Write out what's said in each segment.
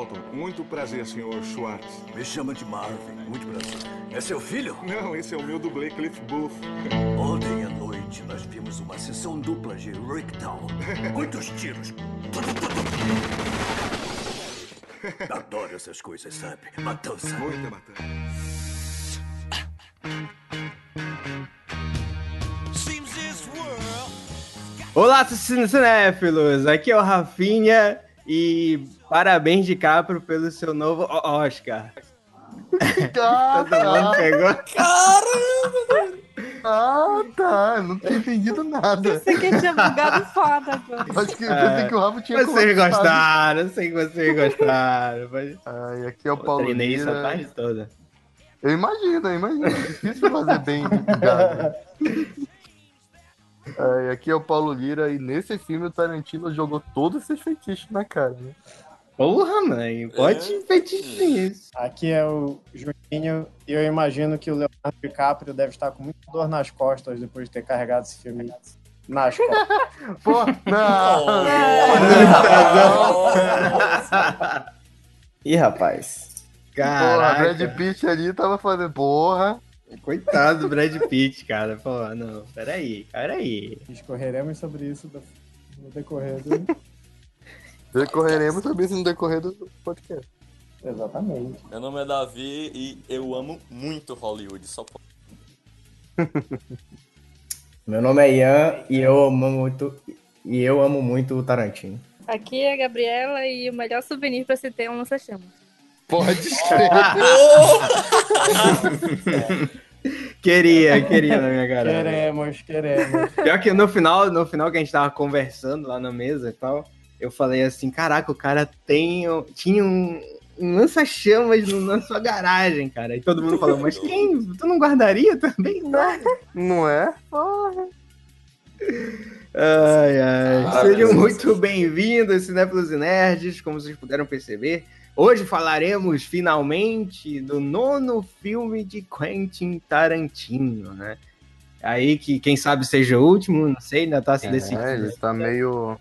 Dalton. Muito prazer, Sr. Schwartz. Me chama de Marvin. Muito prazer. É seu filho? Não, esse é o meu dublê Cliff Booth. Ontem à noite nós vimos uma sessão dupla de Ricktown. Muitos tiros. Adoro essas coisas, sabe? Matança. Muita matança. Olá, cinéfilos! Aqui é o Rafinha e parabéns de Capro pelo seu novo Oscar. Todo mundo pegou? Caramba! Ah, tá. Não tinha entendido nada. Pensei que tinha bugado foda, pô. Acho que eu pensei que o Rafa tinha Vocês colocado. gostaram, eu sei que vocês gostaram. Mas... Ai, aqui é o Eu Paulo treinei isso a tarde toda. Eu imagino, eu imagino. É difícil fazer bem bugado. Ai, aqui é o Paulo Lira e nesse filme o Tarantino jogou todos esses feitiços na cara, né? Porra, mãe, pode É. feitiço isso. Aqui é o Juninho e eu imagino que o Leonardo DiCaprio deve estar com muita dor nas costas depois de ter carregado esse filme nas costas. Pô, não! Ih, rapaz. Porra, Caraca, Brad Pitt ali tava fazendo. Porra! Coitado do Brad Pitt, cara. Pô, não, peraí, peraí. Discorreremos sobre isso no decorrer do... Decorreremos sobre isso no decorrer do podcast. Exatamente. Meu nome é Davi e eu amo muito Hollywood. Só. Meu nome é Ian e eu amo muito e eu amo muito o Tarantino. Aqui é a Gabriela e o melhor souvenir pra se ter é um lança-chamas. Pode escrever. Queria, queria na minha cara. Queremos, queremos. Pior que no final, no final que a gente tava conversando lá na mesa e tal, eu falei assim, caraca, o cara tem, tinha um, um lança-chamas no- na sua garagem, cara. E todo mundo falou, mas quem? Tu não guardaria também? Não. Não é? Ai, ai. Ah, Sejam muito bem-vindos, Cinéfilos e Nerds, como vocês puderam perceber. Hoje falaremos finalmente do nono filme de Quentin Tarantino, né? Aí que quem sabe seja o último, não sei, ainda tá se decidindo. É, ele tá meio.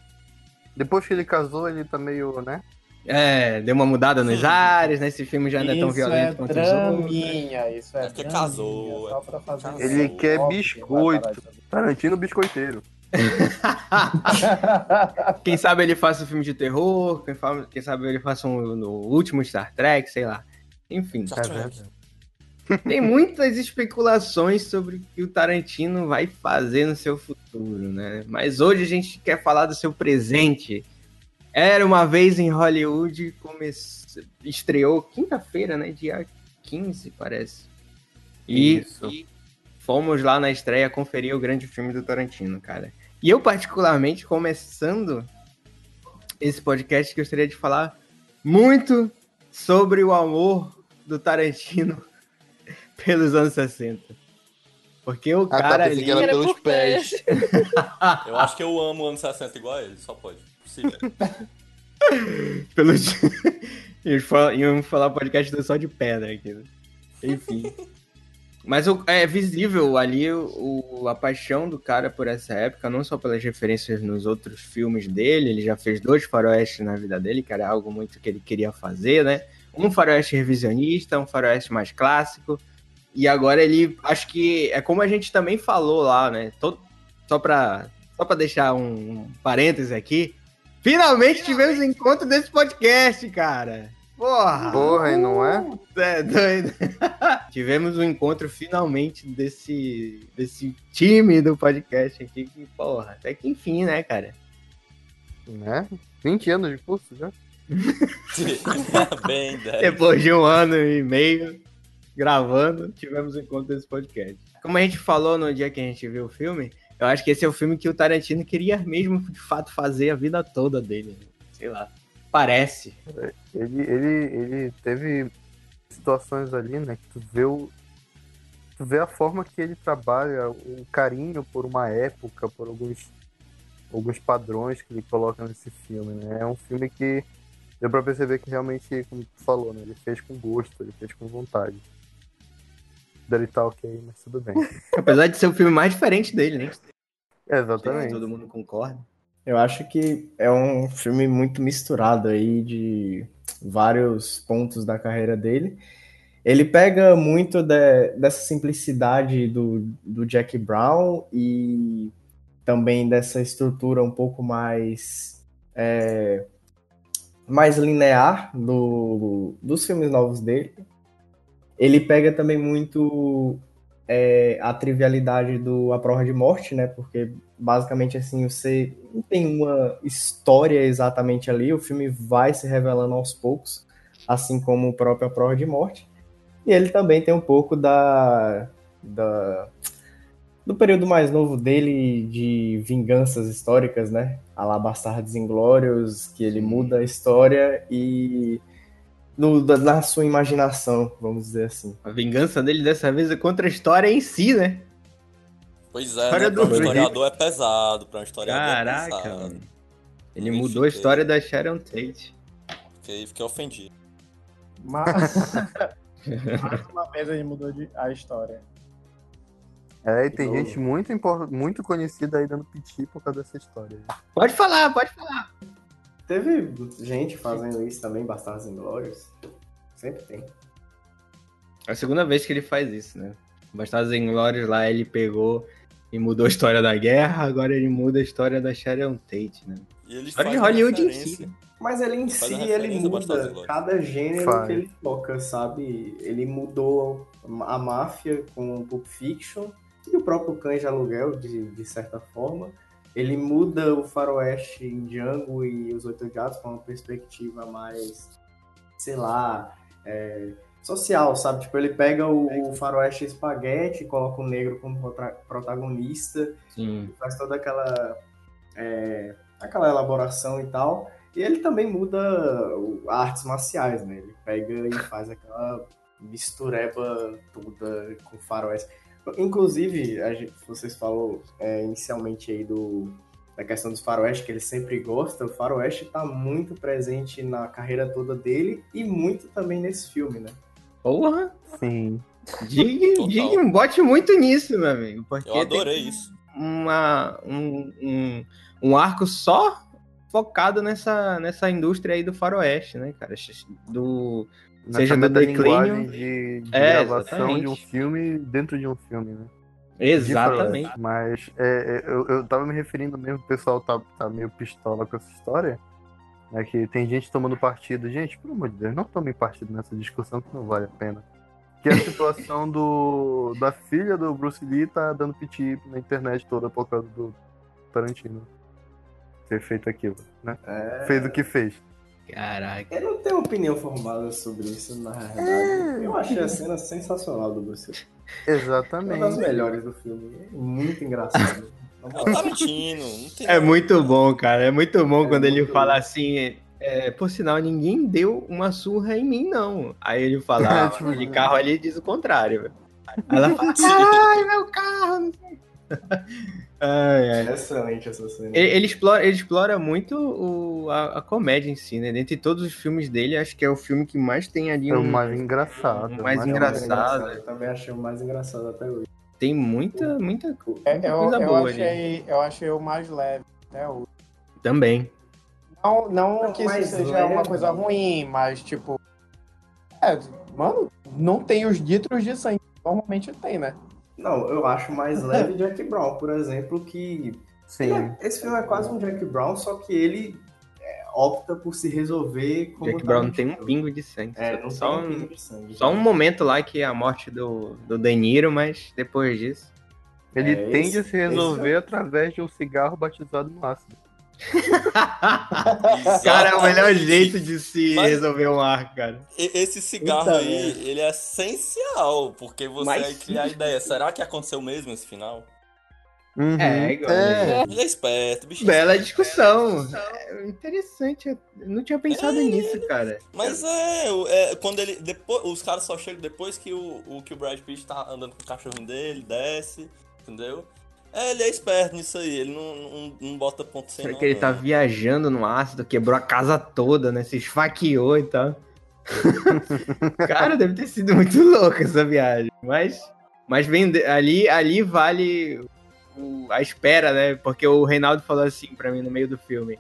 Depois que ele casou, ele tá meio, né? É, deu uma mudada nos ares, né? Esse filme já não é tão isso violento é quanto os outros. draminha, isso é É porque draminha, casou, Só é pra fazer porque isso. Ele casou. quer Óbvio biscoito. Tarantino biscoiteiro. Quem sabe ele faça um filme de terror, quem, fa- quem sabe ele faça um no último Star Trek, sei lá. Enfim, Star Trek. tem muitas especulações sobre o que o Tarantino vai fazer no seu futuro, né? Mas hoje a gente quer falar do seu presente. Era uma vez em Hollywood, come... estreou quinta-feira, né? Dia 15, parece. E, Isso. e fomos lá na estreia conferir o grande filme do Tarantino, cara. E eu, particularmente, começando esse podcast, gostaria de falar muito sobre o amor do Tarantino pelos anos 60. Porque o tá, cara pensei ali. que era pelos por pés. Eu acho que eu amo anos 60 igual a ele, só pode. Possível. Pelos... Iam falar- podcast do só de pedra aqui. né? Enfim. Mas o- é visível ali o, a paixão do cara por essa época, não só pelas referências nos outros filmes dele, ele já fez dois faroestes na vida dele, que era algo muito que ele queria fazer, né? Um faroeste revisionista, um faroeste mais clássico, e agora ele, acho que é como a gente também falou lá, né? Todo, só pra, só deixar um, um parêntese aqui, finalmente tivemos o encontro desse podcast, cara! Porra! Porra, e não é? É doido. Tivemos um encontro finalmente desse, desse time do podcast aqui. Que, porra, até que enfim, né, cara? Né? 20 anos de curso já. Bem, 10. Depois de um ano e meio gravando, tivemos um encontro desse podcast. Como a gente falou no dia que a gente viu o filme, eu acho que esse é o filme que o Tarantino queria mesmo, de fato, fazer a vida toda dele. né? Sei lá. Parece. Ele, ele, ele teve situações ali, né? Que tu vê o. Tu vê a forma que ele trabalha, o carinho por uma época, por alguns, alguns padrões que ele coloca nesse filme, né? É um filme que deu pra perceber que realmente, como tu falou, né? Ele fez com gosto, ele fez com vontade. Dele tá ok, mas tudo bem. Apesar de ser o filme mais diferente dele, né? Exatamente. Todo mundo concorda. Eu acho que é um filme muito misturado aí de vários pontos da carreira dele. Ele pega muito de- dessa simplicidade do, do Jack Brown e também dessa estrutura um pouco mais é, mais linear do, dos filmes novos dele. Ele pega também muito é, a trivialidade do A Prova de Morte, né? Porque basicamente assim você não tem uma história exatamente ali, o filme vai se revelando aos poucos, assim como o próprio A Prova de Morte. E ele também tem um pouco da, da do período mais novo dele de vinganças históricas, né? A lá Bastardos Inglórios, que ele muda a história e no, da- na sua imaginação, vamos dizer assim. A vingança dele dessa vez é contra a história em si, né? Pois é, História né? Pra um do- historiador é pesado, pra um historiador é Caraca, pesado. mano. Ele Também mudou a fiquei- história da Sharon Tate. Fiquei, fiquei ofendido. Mas... Mais uma vez ele mudou de... a história. É, e tem gente muito, impor- muito conhecida aí dando piti por causa dessa história. Pode falar, pode falar. Teve gente fazendo isso também, Bastardos Inglórios. Sempre tem. É a segunda vez que ele faz isso, né? Bastardos Inglórios lá ele pegou e mudou a história da guerra, agora ele muda a história da Sharon Tate, né? E ele História de Hollywood em si. Mas ele em si, ele muda cada gênero Faz. que ele toca, sabe? Ele mudou a máfia com Pulp Fiction e o próprio Cães de Aluguel, de, de certa forma. Ele muda o faroeste em Django e Os Oito Gatos com uma perspectiva mais, sei lá, é, social, sabe? Tipo, ele pega o, o faroeste espaguete, coloca o negro como prota- protagonista faz toda aquela é, aquela elaboração e tal. E ele também muda artes marciais, né? Ele pega e faz aquela mistureba toda com faroeste. Inclusive, a gente, vocês falou é, inicialmente aí do, da questão dos faroeste, que ele sempre gosta. O faroeste tá muito presente na carreira toda dele e muito também nesse filme, né? Porra! Sim. Diga, diga, bote muito nisso, meu amigo. Porque Eu adorei isso. Uma, um, um, um arco só focado nessa, nessa indústria aí do faroeste, né, cara? Do, Seja do declínio- de, de É, gravação de um exatamente. filme dentro de um filme, né? Exatamente. faroeste. Mas é, é, eu, eu tava me referindo mesmo, o pessoal tá, tá meio pistola com essa história. Né, que tem gente tomando partido. Gente, pelo amor de Deus, não tomem partido nessa discussão que não vale a pena. Que é a situação do da filha do Bruce Lee tá dando piti na internet toda por causa do Tarantino ter feito aquilo, né? É, Fez o que fez. Caraca. Eu não tenho opinião formada sobre isso, na realidade. Eu achei a cena sensacional do Bruce Lee. É uma das Exatamente. melhores do filme. Muito engraçado. Na É É muito bom, cara. É muito bom É quando ele muito fala bom. assim. É, por sinal, ninguém deu uma surra em mim, não. Aí ele fala, ah, Tipo, aquele carro ali diz o contrário. Aí ela fala, caralho, meu carro. não sei. Ai, ai. É excelente essa cena. Ele, ele explora, ele explora muito o- a, a comédia em si, né? Dentre todos os filmes dele, acho que é o filme que mais tem ali É o um. mais engraçado. o mais o engraçado. Eu também achei o mais engraçado até hoje. Tem muita, muita, É, muita eu, coisa eu, boa ali. achei, eu achei o mais leve até hoje. Também. Não, não, Não, que isso mais seja leve. uma coisa ruim, mas tipo. É, mano, não tem os litros de sangue. Normalmente tem, né? Não, eu acho mais leve Jack Brown, por exemplo, que Sim. É- esse filme é quase um Jack Brown, só que ele é, opta por se resolver como Jack Brown não tem um pingo de sangue. É, não só, tem um um, pingo de sangue. só um momento lá que é a morte do, do De Niro, mas depois disso. Ele É, tende esse- a se resolver através de um cigarro batizado no ácido. Cara, é o melhor jeito de se Mas- resolver um ar, cara. Esse cigarro Puta aí, ele é essencial, porque você Mas aí cria a ideia. Será que aconteceu mesmo esse final? Uhum. É, igual, É. É esperto, bicho. Bela discussão. É interessante. Eu não tinha pensado É. nisso, cara. Mas é, é, quando ele. Depois, os caras só chegam depois que o, o, que o Brad Pitt tá andando com o cachorrinho dele, desce, entendeu? É, ele é esperto nisso aí, ele não, não, não bota ponto sem Será que ele tá viajando no ácido, quebrou a casa toda, né? Se esfaqueou e tal. Cara, deve ter sido muito louca essa viagem. Mas, mas vende- ali, ali vale o- a espera, né? Porque o Reinaldo falou assim pra mim no meio do filme.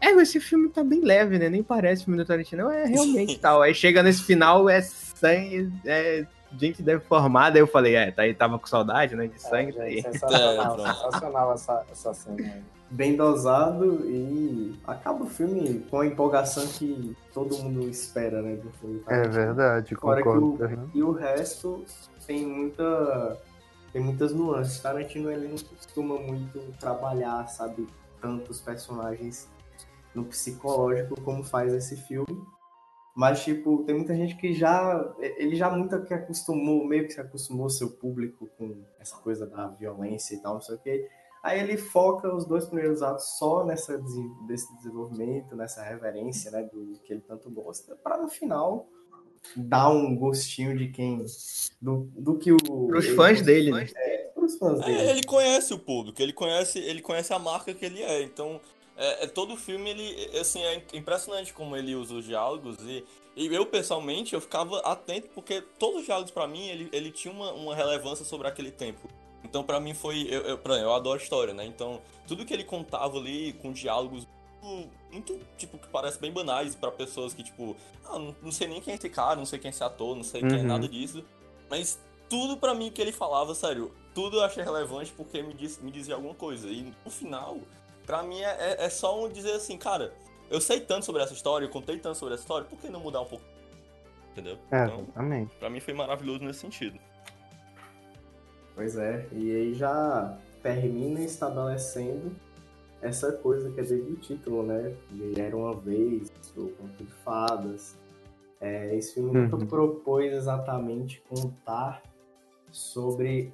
É, esse filme tá bem leve, né? Nem parece filme do Tarantino. É realmente tal. Aí chega nesse final, é sangue, é gente deformada. Aí eu falei, é, tá aí, tava com saudade, né? De sangue. tá aí. É, sensacional, É, sensacional essa, essa cena aí. Bem dosado e acaba o filme com a empolgação que todo mundo espera, né? Do filme É Tarantino. verdade, Fora que concordo. o, e o resto tem muita tem muitas nuances. Tarantino ele não costuma muito trabalhar, sabe, tantos personagens no psicológico como faz esse filme. Mas tipo, tem muita gente que já ele já muito que acostumou, meio que se acostumou seu público com essa coisa da violência e tal, não sei o quê. Aí ele foca os dois primeiros atos só nessa desse desenvolvimento, nessa reverência, né, do que ele tanto gosta, para no final dar um gostinho de quem do, do que o Pros ele- fãs dele, né? É, pros fãs dele. É, ele conhece o público, ele conhece, ele conhece a marca que ele é. Então, é, é- todo filme, ele, assim, é impressionante como ele usa os diálogos. E, e eu, pessoalmente, eu ficava atento, porque todos os diálogos, pra mim, ele, ele tinha uma, uma relevância sobre aquele tempo. Então, pra mim, foi. Eu, eu, exemplo, eu adoro história, né? Então, tudo que ele contava ali, com diálogos muito, muito, tipo, que parece bem banais pra pessoas que, tipo, ah, não, não sei nem quem é esse cara, não sei quem é esse ator, não sei quem é Uhum. nada disso. Mas tudo pra mim que ele falava, sério, tudo eu achei relevante porque me, diz, me dizia alguma coisa. E no final, pra mim é, é- é só um dizer assim, cara, eu sei tanto sobre essa história, eu contei tanto sobre essa história, por que não mudar um pouco? Entendeu? É, Então, exatamente. pra mim foi maravilhoso nesse sentido. Pois é, e aí já termina estabelecendo essa coisa que é desde o título, né? De Era Uma Vez, o Conto de Fadas. É, esse filme nunca Uhum. propôs exatamente contar sobre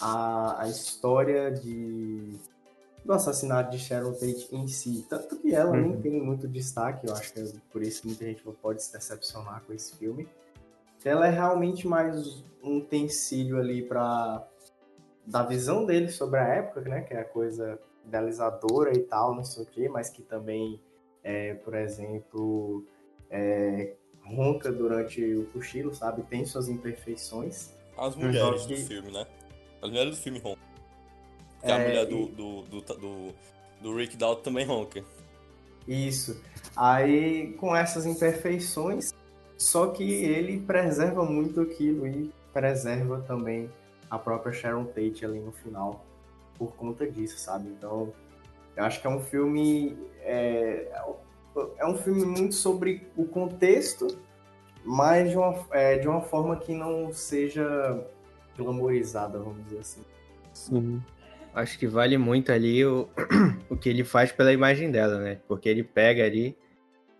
a, a história de, do assassinato de Sharon Tate em si. Tanto que ela nem Uhum. tem muito destaque, eu acho que é por isso que muita gente pode se decepcionar com esse filme. Ela é realmente mais um utensílio ali para da visão dele sobre a época, né, que é a coisa idealizadora e tal, não sei o quê, mas que também, é, por exemplo, é, ronca durante o cochilo, sabe? Tem suas imperfeições. As mulheres Só do que- filme, né? As mulheres do filme roncam. E a É, mulher e- do, do, do, do, do Rick Dalton também ronca. Isso. Aí, com essas imperfeições, só que ele preserva muito aquilo e preserva também a própria Sharon Tate ali no final, por conta disso, sabe? Então, eu acho que é um filme. É, é um filme muito sobre o contexto, mas de uma, é, de uma forma que não seja glamorizada, vamos dizer assim. Sim. Acho que vale muito ali o, o que ele faz pela imagem dela, né? Porque ele pega ali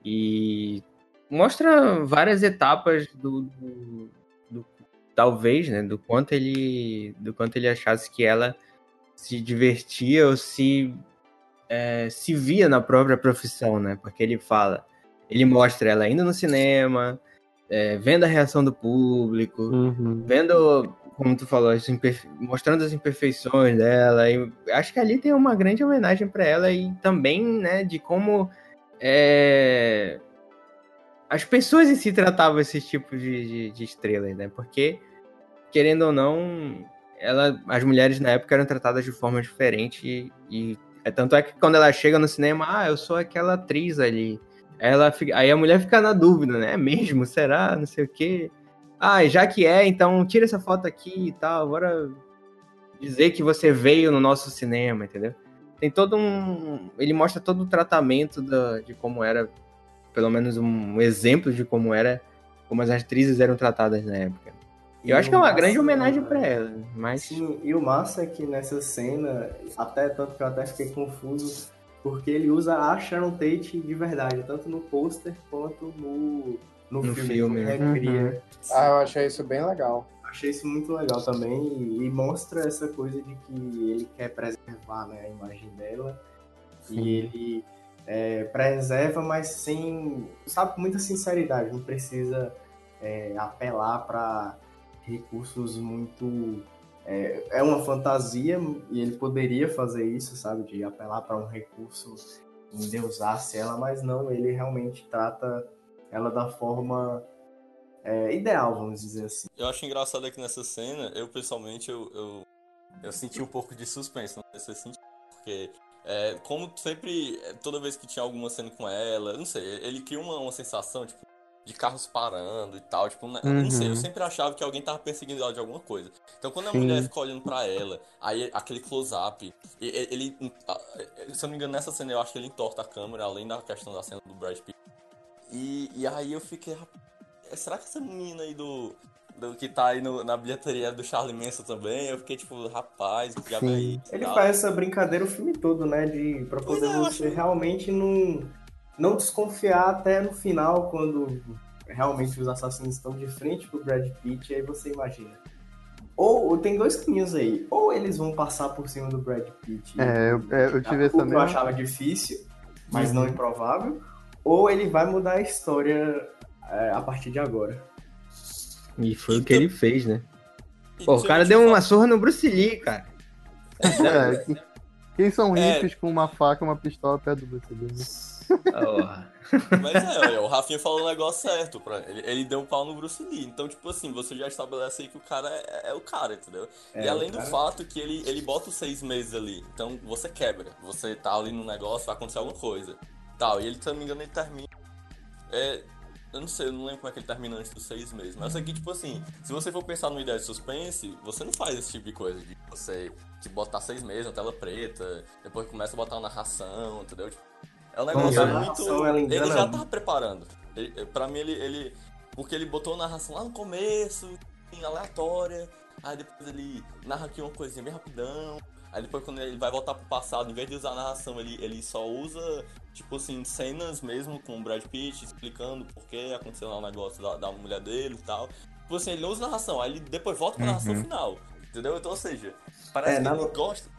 e mostra várias etapas do, do- do- talvez, né, do quanto ele do quanto ele achasse que ela se divertia ou se é, se via na própria profissão, né? Porque ele fala, ele mostra ela indo no cinema, é, vendo a reação do público, Uhum. vendo, como tu falou, as imperfe- mostrando as imperfeições dela. E acho que ali tem uma grande homenagem para ela e também, né, de como é, as pessoas em si tratavam esse tipo de, de, de estrelas, né? Porque, querendo ou não, ela, as mulheres na época eram tratadas de forma diferente e, e é tanto é que quando ela chega no cinema, ah, eu sou aquela atriz ali. Ela fica- aí a mulher fica na dúvida, né? É mesmo? Será? Não sei o quê. Ah, já que é, então tira essa foto aqui e tal. Bora dizer que você veio no nosso cinema, entendeu? Tem todo um. Ele mostra todo o tratamento da- de como era, pelo menos um exemplo de como era, como as atrizes eram tratadas na época. E Eu acho que é uma massa- grande homenagem pra ela, mas Sim, e o massa é que nessa cena, até tanto que eu até fiquei confuso, porque ele usa a Sharon Tate de verdade, tanto no pôster quanto no, no, No filme. filme, né? recria. Ah, eu achei isso bem legal. Achei isso muito legal também e, e mostra essa coisa de que ele quer preservar né, a imagem dela e ele é, preserva, mas sem, sabe, com muita sinceridade, não precisa é, apelar para recursos muito é, é uma fantasia e ele poderia fazer isso, sabe, de apelar para um recurso endeusasse ela, mas não, ele realmente trata ela da forma é, ideal, vamos dizer assim. Eu acho engraçado aqui nessa cena, eu pessoalmente, eu, eu, eu senti um pouco de suspense, não sei se você sentiu, porque É, como sempre, toda vez que tinha alguma cena com ela, não sei, ele cria uma, uma sensação, tipo, de carros parando e tal, tipo, eu não sei, eu Uhum. sempre achava que alguém tava perseguindo ela de alguma coisa. Então quando a Sim. mulher fica olhando pra ela, aí aquele close-up, e- e- ele, ah, se eu não me engano, nessa cena eu acho que ele entorta a câmera, além da questão da cena do Brad Pitt. E, e aí eu fiquei, "Rapaz, será que essa menina aí do, do que tá aí no- na bilheteria do Charlie Manson também? Eu fiquei tipo, rapaz, que diabo é isso? Ele faz essa brincadeira o filme todo, né? De, pra poder é, você realmente não, não desconfiar até no final, quando realmente os assassinos estão de frente pro Brad Pitt, aí você imagina. Ou, ou tem dois caminhos aí. Ou eles vão passar por cima do Brad Pitt. É, eu- é, eu tive essa que eu mesma- achava difícil, mas Uhum. não improvável. Ou ele vai mudar a história é, a partir de agora. E foi o que ele fez, né? E Pô, o se cara eu deu uma surra no Bruce Lee, cara. É, que- quem são É. hippies com uma faca e uma pistola perto do Bruce Lee, né? Mas é, o Rafinha falou o negócio certo. Pra ele. ele deu um pau no Bruce Lee. Então, tipo assim, você já estabelece aí que o cara é, é o cara, entendeu? e É, além o do cara- fato que ele, ele bota os seis meses ali. Então você quebra. Você tá ali no negócio, vai acontecer alguma coisa. Tal. E ele, se eu não me engano, ele termina. É. Eu não sei, eu não lembro como é que ele termina antes dos seis meses. Mas aqui, tipo assim, se você for pensar numa ideia de suspense, você não faz esse tipo de coisa. De você tipo, botar seis meses na tela preta, depois começa a botar uma narração, entendeu? Tipo, é um negócio a muito. Ele engana já tava preparando. Ele, pra mim, ele, ele. Porque ele botou a narração lá no começo, em aleatória. Aí depois ele narra aqui uma coisinha bem rapidão. Aí depois quando ele vai voltar pro passado, em vez de usar a narração, ele, ele só usa, tipo assim, cenas mesmo com o Brad Pitt explicando por que aconteceu lá o negócio da, da mulher dele e tal. Tipo assim, ele não usa narração, aí ele depois volta pra narração Uhum. final. Entendeu? Então, ou seja, parece É, que ele gosta.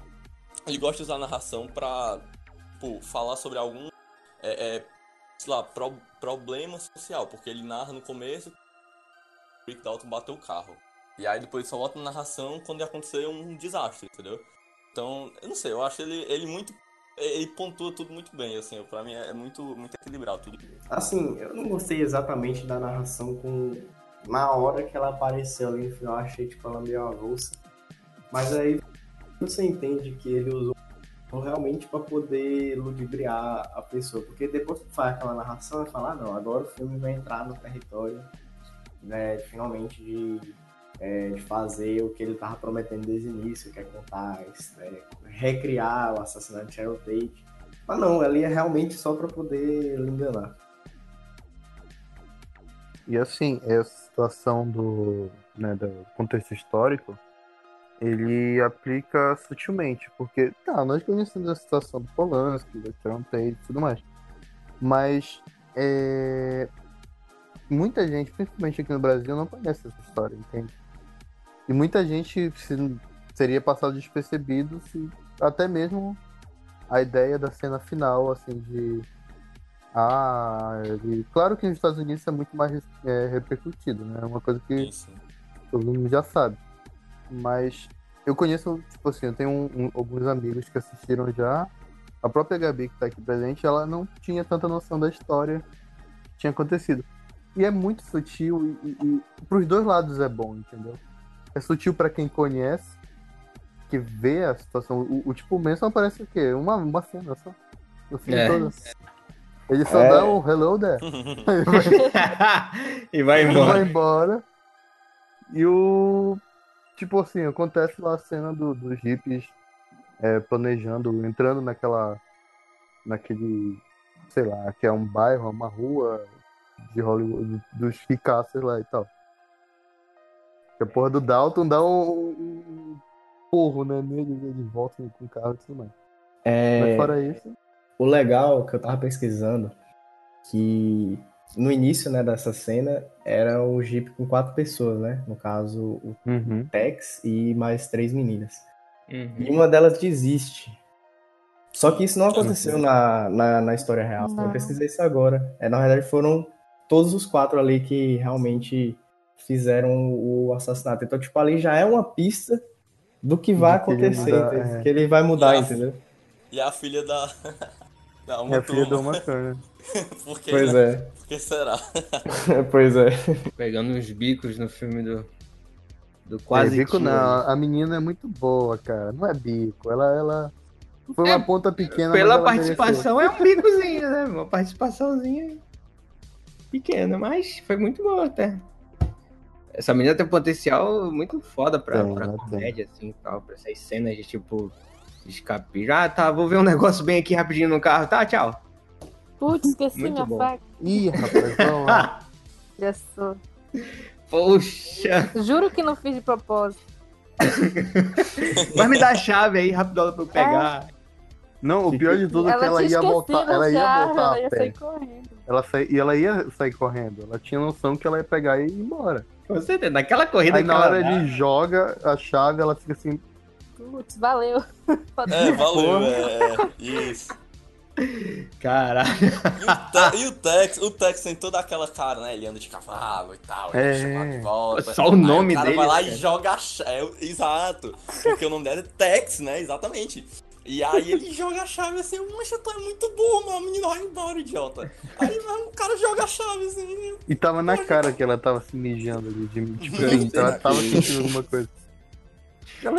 Ele gosta de usar a narração pra, pô, falar sobre algum. É, é, sei lá, pro- problema social, porque ele narra no começo que o Rick Dalton bateu o carro. E aí depois só volta na narração quando acontecer um desastre, entendeu? Então, eu não sei, eu acho ele, ele muito. Ele pontua tudo muito bem, assim, pra mim é muito, muito equilibrado tudo. Assim, eu não gostei exatamente da narração com. Na hora que ela apareceu ali no final, achei tipo ela meio avulsa. Mas aí você entende que ele usou realmente pra poder ludibriar a pessoa. Porque depois que faz aquela narração, vai falar, ah, não, agora o filme vai entrar no território, né, finalmente de, é, de fazer o que ele tava prometendo desde o início, que é contar, é, recriar o assassinato de Sharon Tate. Mas não, ali é realmente só pra poder enganar. E assim, essa situação do, né, do contexto histórico, ele aplica sutilmente, porque, tá, nós conhecemos a situação do Polanski, do Trump e tudo mais, mas é, muita gente, principalmente aqui no Brasil, não conhece essa história, entende? E muita gente se- seria passado despercebido se até mesmo a ideia da cena final, assim, de ah, ele... claro que nos Estados Unidos isso é muito mais é, repercutido, né? É uma coisa que Isso. todo mundo já sabe. Mas eu conheço, tipo assim, eu tenho um- um- alguns amigos que assistiram já. A própria Gabi, que tá aqui presente, ela não tinha tanta noção da história que tinha acontecido. E é muito sutil e, e, e pros dois lados é bom, entendeu? É sutil pra quem conhece, que vê a situação. O, o tipo Manson aparece o quê? Uma, uma cena só. No filme É. todo. Ele só É. dá um hello there. e vai embora. vai embora. E o. Tipo assim, acontece lá a cena do, dos hippies é, planejando, entrando naquela. naquele. sei lá, que é um bairro, uma rua de Hollywood, dos ricaços lá e tal. Que a porra do Dalton dá um, um porro, né, nele, eles voltam com o carro e tudo mais. É, Mas fora isso. O legal que eu tava pesquisando, que no início né, dessa cena era o Jeep com quatro pessoas, né? No caso, o Tex e mais três meninas. Uhum. E uma delas desiste. Só que isso não aconteceu na, na, na história real. Eu pesquisei isso agora. É, na verdade, foram todos os quatro ali que realmente fizeram o assassinato. Então, tipo, ali já é uma pista do que vai acontecer, muda, entendeu? é. que ele vai mudar, E a- entendeu? E a filha da. da uma É a filha. Uma. Por que, Pois né? é, Por que será? pois é. Pegando uns bicos no filme do. Do Quase quase. bico Teen. não, a menina é muito boa, cara. Não é bico. Ela, ela, Foi uma É, ponta pequena. Pela mas ela mereceu. participação é um bicozinho, né? Uma participaçãozinha pequena, mas foi muito boa até. Essa menina tem um potencial muito foda pra, Tem, pra ela comédia, assim, tal, pra essas cenas de tipo escape. Ah, tá, vou ver um negócio bem aqui rapidinho no carro. Tá, tchau. Putz, esqueci Muito minha bom. faca. Ih, rapaz, vamos lá. Já sou. Poxa, Juro que não fiz de propósito. vai me dar a chave aí, rapidão pra eu pegar. Não, o pior de tudo é que ela ia voltar. Ela ia voltar ela ia sair correndo. Ela sai, e ela ia sair correndo. Ela tinha noção que ela ia pegar e ir embora. Com certeza, naquela corrida Aí que na hora dá, ele joga a chave, ela fica assim. Putz, valeu. É, valeu, é, é, isso. Caralho. E o, Te- e o Tex, o Tex tem toda aquela cara, né? Ele anda de cavalo e tal, ele É. é chamado de volta. Só o nome Aí o cara dele, vai lá né, e joga a chave. Exato. Porque o nome dela é Tex, né? Exatamente. E aí ele joga a chave assim, mancha, tu é muito burro, meu menino vai embora, idiota. Aí mano, o cara joga a chave assim. E tava na cara que ela tava se mijando ali. De, tipo, assim, ela tava sentindo alguma coisa.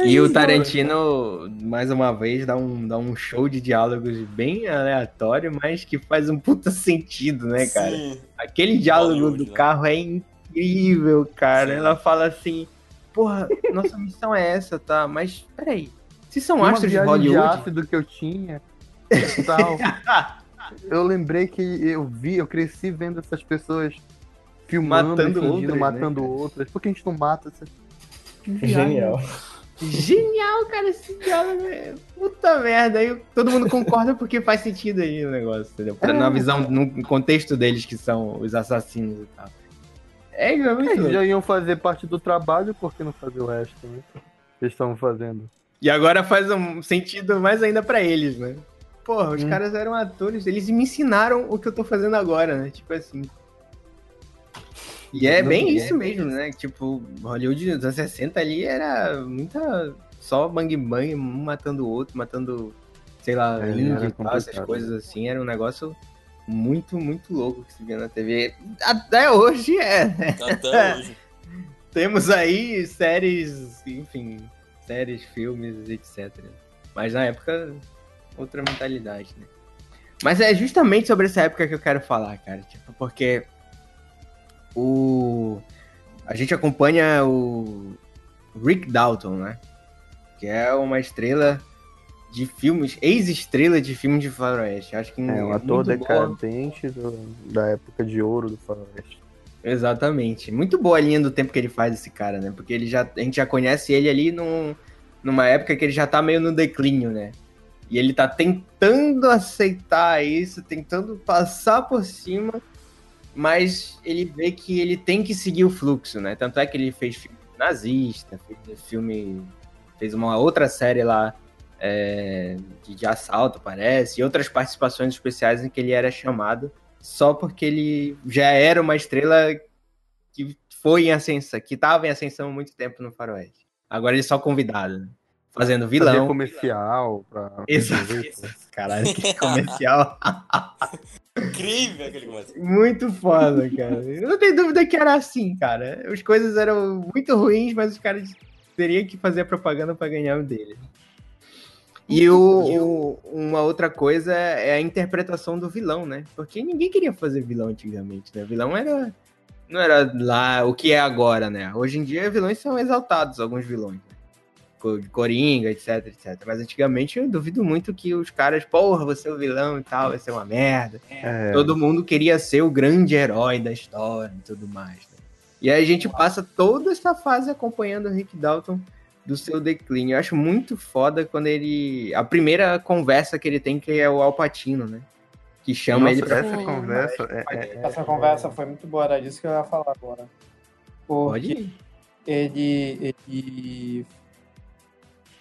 E o Tarantino, mais uma vez, dá um, dá um show de diálogos bem aleatório, mas que faz um puta sentido, né, cara? Sim. Aquele diálogo Hollywood, do né? carro é incrível, cara. Sim. Ela fala assim, porra, nossa missão é essa, tá? Mas, peraí, se são Uma astros de viagem de Hollywood... ácido que eu tinha. e Tal. eu lembrei que eu vi, eu cresci vendo essas pessoas filmando, Matando fingindo, outras, né, matando outras. Por que a gente não mata essas. Genial. Genial, cara, esse diálogo é puta merda. Aí todo mundo concorda porque faz sentido aí o negócio, entendeu? Pra, É. Na visão, no contexto deles que são os assassinos e tal. É, é muito Eles já iam fazer parte do trabalho, por que não fazer o resto, né? Eles estavam fazendo. E agora faz um sentido mais ainda pra eles, né? Porra, os Hum. caras eram atores, eles me ensinaram o que eu tô fazendo agora, né? Tipo assim. E é bem isso mesmo, né? Tipo, Hollywood dos anos 60 ali era muita. Só bang bang, um matando o outro, matando, sei lá, É, índio e tal, essas coisas assim. Era um negócio muito, muito louco que se via na TV. Até hoje é, né? Até hoje. Temos aí séries, enfim, séries, filmes, etc. Mas na época, outra mentalidade, né? Mas é justamente sobre essa época que eu quero falar, cara. Tipo, porque o. A gente acompanha o Rick Dalton, né? Que é uma estrela de filmes, ex-estrela de filmes de faroeste. Acho que É, um ator muito boa. decadente do- da época de ouro do Faroeste. Exatamente. Muito boa a linha do tempo que ele faz esse cara, né? Porque ele já, a gente já conhece ele ali num, numa época que ele já tá meio no declínio, né? E ele tá tentando aceitar isso, tentando passar por cima, mas ele vê que ele tem que seguir o fluxo, né? Tanto é que ele fez filme nazista, fez filme. fez uma outra série lá é, de, de assalto, parece, e outras participações especiais em que ele era chamado só porque ele já era uma estrela que foi em ascensão, que tava em ascensão há muito tempo no Faroeste. Agora ele é só convidado, né? Fazendo Fazia vilão. comercial pra. Exato. Caralho, que comercial. Incrível aquele começo. muito foda, cara. Eu não tenho dúvida que era assim, cara. As coisas eram muito ruins, mas os caras teriam que fazer a propaganda pra ganhar o dele. E o, o- uma outra coisa é a interpretação do vilão, né? Porque ninguém queria fazer vilão antigamente, né? Vilão era. Não era lá o que é agora, né? Hoje em dia, vilões são exaltados, alguns vilões. né? Coringa, etc, etc. Mas antigamente eu duvido muito que os caras, porra, você é o vilão e tal, vai ser uma merda. É, Todo mundo queria ser o grande herói da história e tudo mais. né? E aí a gente passa toda essa fase acompanhando o Rick Dalton do seu declínio. Eu acho muito foda quando ele. A primeira conversa que ele tem, que é o Alpatino, né? Que chama Nossa, ele pra. essa conversa é, é- Essa conversa foi muito boa, era disso que eu ia falar agora. Porque Pode ir. ele, ele.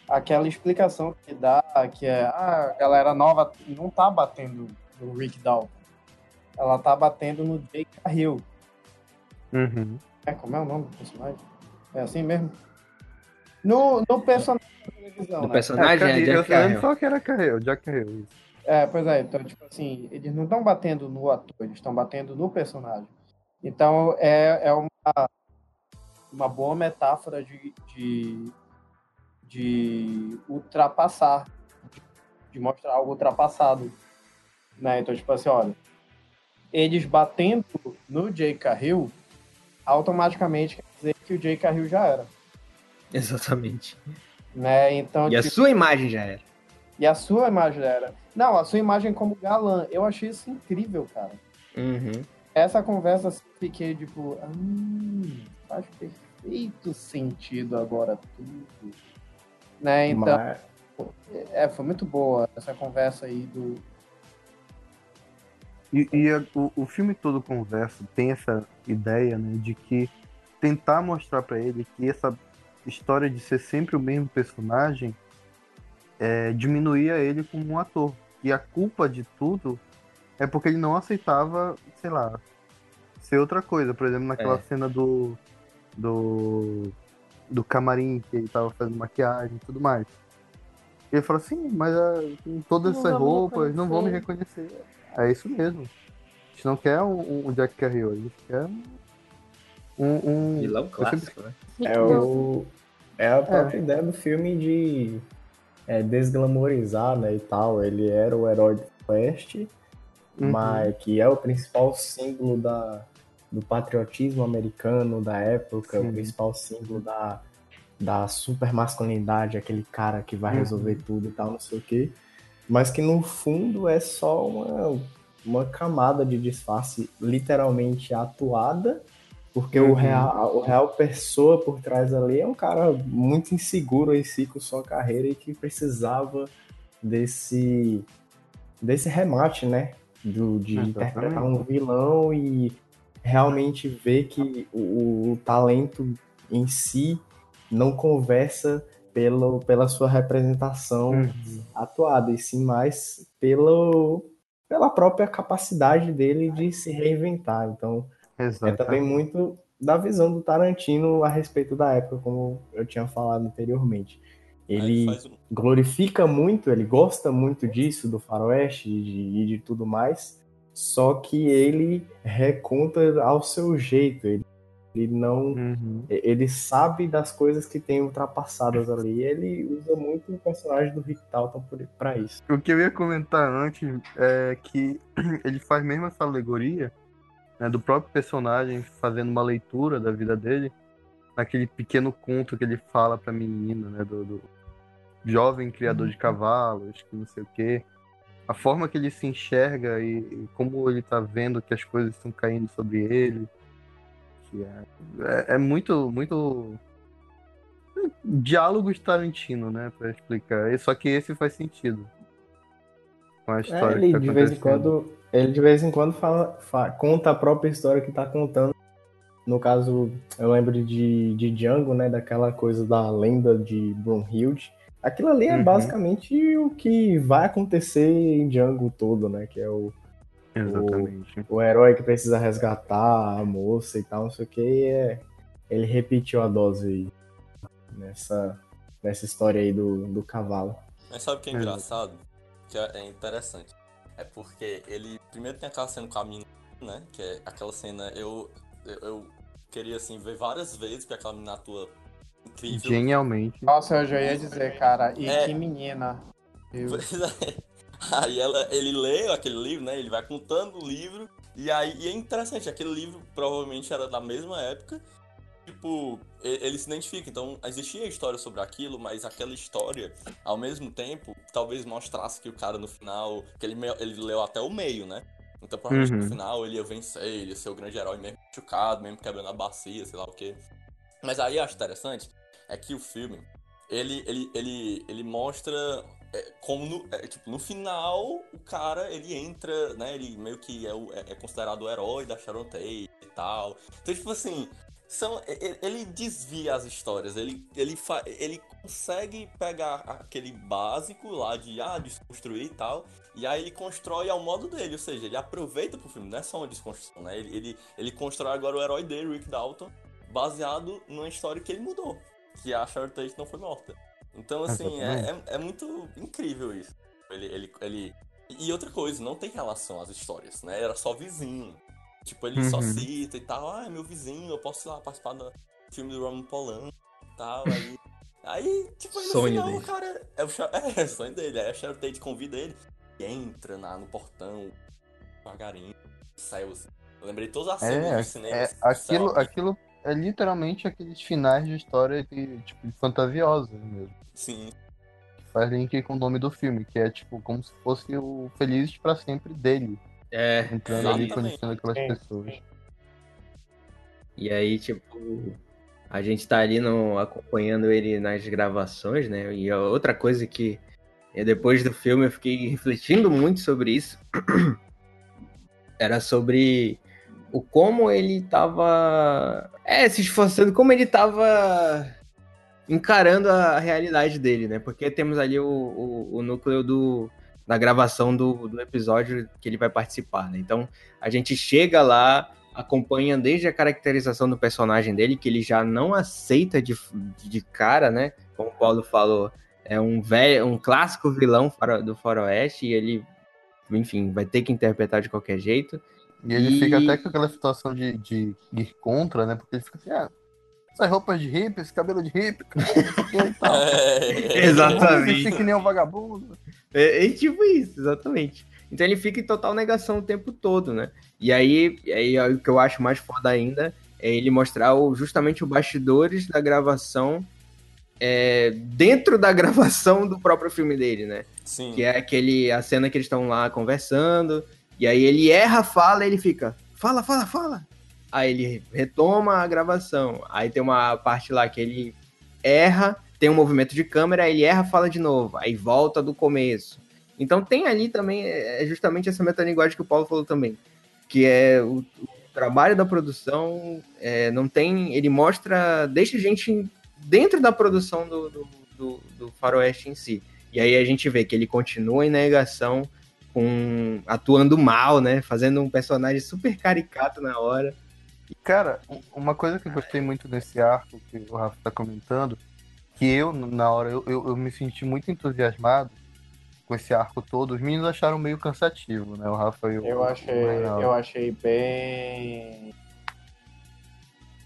Aquela explicação que dá, que é ah, a galera nova não tá batendo no Rick Dalton. Ela tá batendo no Jake Carrill. Uhum. É, como é o nome do personagem? É assim mesmo? No, no personagem da televisão, Do né? personagem é, Carril, Jack Carrell. só que era Carril, Jack Carril. isso. É, pois é, então, tipo assim, eles não estão batendo no ator, eles estão batendo no personagem. Então, é, é uma, uma boa metáfora de, de, de ultrapassar, de, de mostrar algo ultrapassado. Né? Então, tipo assim, olha, eles batendo no Jay Carril, automaticamente quer dizer que o Jay Carril já era. Exatamente. Né? Então, E a tipo, sua imagem já era. e a sua imagem já era. Não, a sua imagem como galã. Eu achei isso incrível, cara. Uhum. Essa conversa assim, fiquei tipo, hum, faz perfeito sentido agora tudo. Né? Então, Mas- é, foi muito boa essa conversa aí do. E, e a- o, o filme todo conversa tem essa ideia, né, de que tentar mostrar pra ele que essa história de ser sempre o mesmo personagem é, diminuía ele como um ator. E a culpa de tudo é porque ele não aceitava, sei lá, ser outra coisa. Por exemplo, naquela É. cena do, do do camarim que ele tava fazendo maquiagem e tudo mais. Ele falou assim, mas ah, com todas Não essas roupas não vão me reconhecer." É isso mesmo. A gente não quer um, um Jack Carril, a gente quer um. um Vilão eu sempre- clássico, né? É, o, é a própria ideia do filme de é, desglamorizar, né, e tal. Ele era o herói do Oeste, Uhum. mas que é o principal símbolo da, do patriotismo americano da época, Sim. o principal símbolo da, da super masculinidade, aquele cara que vai Uhum. resolver tudo e tal, não sei o quê. Mas que no fundo é só uma, uma camada de disfarce literalmente atuada, porque o, Uhum. real, o real pessoa por trás ali é um cara muito inseguro em si com sua carreira e que precisava desse, desse remate, né? Do, de Exatamente. interpretar um vilão e realmente ver que o, o talento em si não conversa pelo, pela sua representação Uhum. atuada, e sim mais pelo, pela própria capacidade dele de se reinventar. Então, é Exatamente. também muito da visão do Tarantino a respeito da época, como eu tinha falado anteriormente. Ele um- glorifica muito, ele gosta muito disso, do faroeste e de, de tudo mais, só que ele reconta ao seu jeito, ele, ele não Uhum. ele sabe das coisas que tem ultrapassadas ali. Ele usa muito o personagem do Rick Dalton pra isso. O que eu ia comentar antes é que ele faz mesmo essa alegoria né, do próprio personagem fazendo uma leitura da vida dele, naquele pequeno conto que ele fala pra menina, né, do, do jovem criador de cavalos, que não sei o quê. A forma que ele se enxerga e, e como ele tá vendo que as coisas estão caindo sobre ele. É, é, é muito, muito diálogo Tarantino, né, pra explicar. Só que esse faz sentido. Com a É, história ele que tá de vez em quando, ele de vez em quando fala, fa- conta a própria história que tá contando. No caso, eu lembro de, de Django, né, daquela coisa da lenda de Brunhilde. Aquilo ali é Uhum. basicamente o que vai acontecer em Django todo, né, que é o, Exatamente. o herói que precisa resgatar a moça e tal, não sei o que, é, ele repetiu a dose aí nessa, nessa história aí do, do cavalo. Mas sabe o que é engraçado? Que é é interessante. É porque ele. Primeiro tem aquela cena com a mina, né? Que é aquela cena. Eu, eu, eu queria, assim, ver várias vezes, porque aquela mina atua incrível. Genialmente. Nossa, eu já ia dizer, cara, e É. que menina. Eu- Pois é. Aí ela, ele lê aquele livro, né? Ele vai contando o livro. E aí e é interessante, aquele livro provavelmente era da mesma época. Tipo, ele se identifica. Então, existia história sobre aquilo, mas aquela história, ao mesmo tempo, talvez mostrasse que o cara no final. Que ele, ele leu até o meio, né? Então, provavelmente no Uhum. final ele ia vencer, ele ia ser o grande herói mesmo machucado, mesmo quebrando a bacia, sei lá o quê. Mas aí eu acho interessante é que o filme, ele, ele, ele, ele mostra é, como no, é, tipo, no final o cara ele entra, né? Ele meio que é, o- é- é considerado o herói da Sharon Tate e tal. Então, tipo assim, são, ele desvia as histórias, ele, ele, fa, ele consegue pegar aquele básico lá de ah, desconstruir e tal, e aí ele constrói ao modo dele, ou seja, ele aproveita pro filme, não é só uma desconstrução, né? Ele, ele, ele constrói agora o herói dele, Rick Dalton, baseado numa história que ele mudou, que a Sharon Tate não foi morta. Então, assim, é, é, é muito incrível isso. Ele, ele, ele... E outra coisa, não tem relação às histórias, né? Era só vizinho. Tipo, ele só Uhum. cita e tal, ah, é meu vizinho, eu posso ir lá participar do filme do Roman Polanski e tal, aí... Aí, tipo, aí no Sonho final, dele. o cara. É o, é, o sonho dele. Aí a Sharon Tate convida ele e entra na, no portão, devagarinho, saiu assim. Eu lembrei todas as cenas É, do cinema. é assim, aquilo, aquilo é literalmente aqueles finais de história que, tipo, fantasiosas mesmo. Sim. Faz link com o nome do filme, que é tipo como se fosse o Felizes pra sempre dele, É, entrando ali conhecendo aquelas Sim. pessoas. E aí, tipo, a gente tá ali no, acompanhando ele nas gravações, né? E outra coisa que depois do filme eu fiquei refletindo muito sobre isso era sobre o como ele tava é, se esforçando, como ele tava encarando a realidade dele, né? Porque temos ali o, o, o núcleo do, da gravação do, do episódio que ele vai participar, né? Então a gente chega lá, acompanha desde a caracterização do personagem dele, que ele já não aceita de, de cara, né? Como o Paulo falou, é um velho, um clássico vilão do Faroeste e ele, enfim, vai ter que interpretar de qualquer jeito. E ele E- fica até com aquela situação de, de ir contra, né? Porque ele fica assim, ah, essas roupas de hippie, esse cabelo de hippie, cara, não sei o que e tal. É, Exatamente. Vestir que nem um vagabundo. É, é tipo isso, exatamente. Então ele fica em total negação o tempo todo, né? E aí, aí o que eu acho mais foda ainda é ele mostrar o- justamente os bastidores da gravação é, dentro da gravação do próprio filme dele, né? Sim. Que é aquele, a cena que eles estão lá conversando, e aí ele erra a fala e ele fica, fala, fala, fala. Aí ele retoma a gravação. Aí tem uma parte lá que ele erra, tem um movimento de câmera, ele erra, fala de novo, aí volta do começo. Então tem ali também, é justamente essa metalinguagem que o Paulo falou também, que é o, o trabalho da produção, é, não tem, ele mostra, deixa a gente dentro da produção do, do, do, do faroeste em si. E aí a gente vê que ele continua em negação, com atuando mal, né? Fazendo um personagem super caricato na hora. Cara, um- uma coisa que eu gostei muito desse arco que o Rafa tá comentando, que eu, na hora, eu, eu, eu me senti muito entusiasmado com esse arco todo. Os meninos acharam meio cansativo, né? O Rafa e o Eu achei, eu achei bem.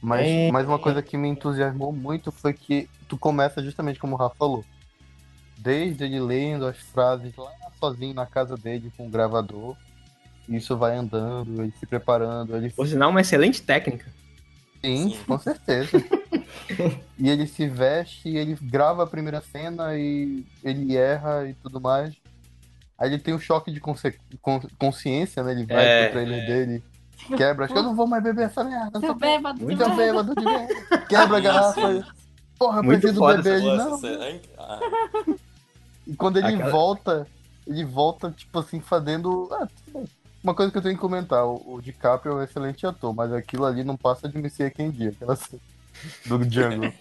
Mas, mas uma coisa que me entusiasmou muito foi que tu começa justamente como o Rafa falou. Desde ele lendo as frases lá sozinho na casa dele com o gravador. Isso vai andando, ele se preparando, ele Por sinal, uma excelente técnica. Sim, Sim. com certeza. e ele se veste, e ele grava a primeira cena e ele erra e tudo mais. Aí ele tem um choque de conse- con- consciência, né? Ele vai É. pro trailer dele, quebra, acho que eu não vou mais beber essa merda. Seu Sou bêbado. Muito muito bêbado de merda. Quebra a garrafa. Porra, eu Muito preciso foda beber. Ele, não. Ah, E quando ele Aquela- volta, ele volta, tipo assim, fazendo. Ah, tudo bem. Uma coisa que eu tenho que comentar, o, o DiCaprio é um excelente ator, mas aquilo ali não passa de Messias quem dia, aquela cena do Django.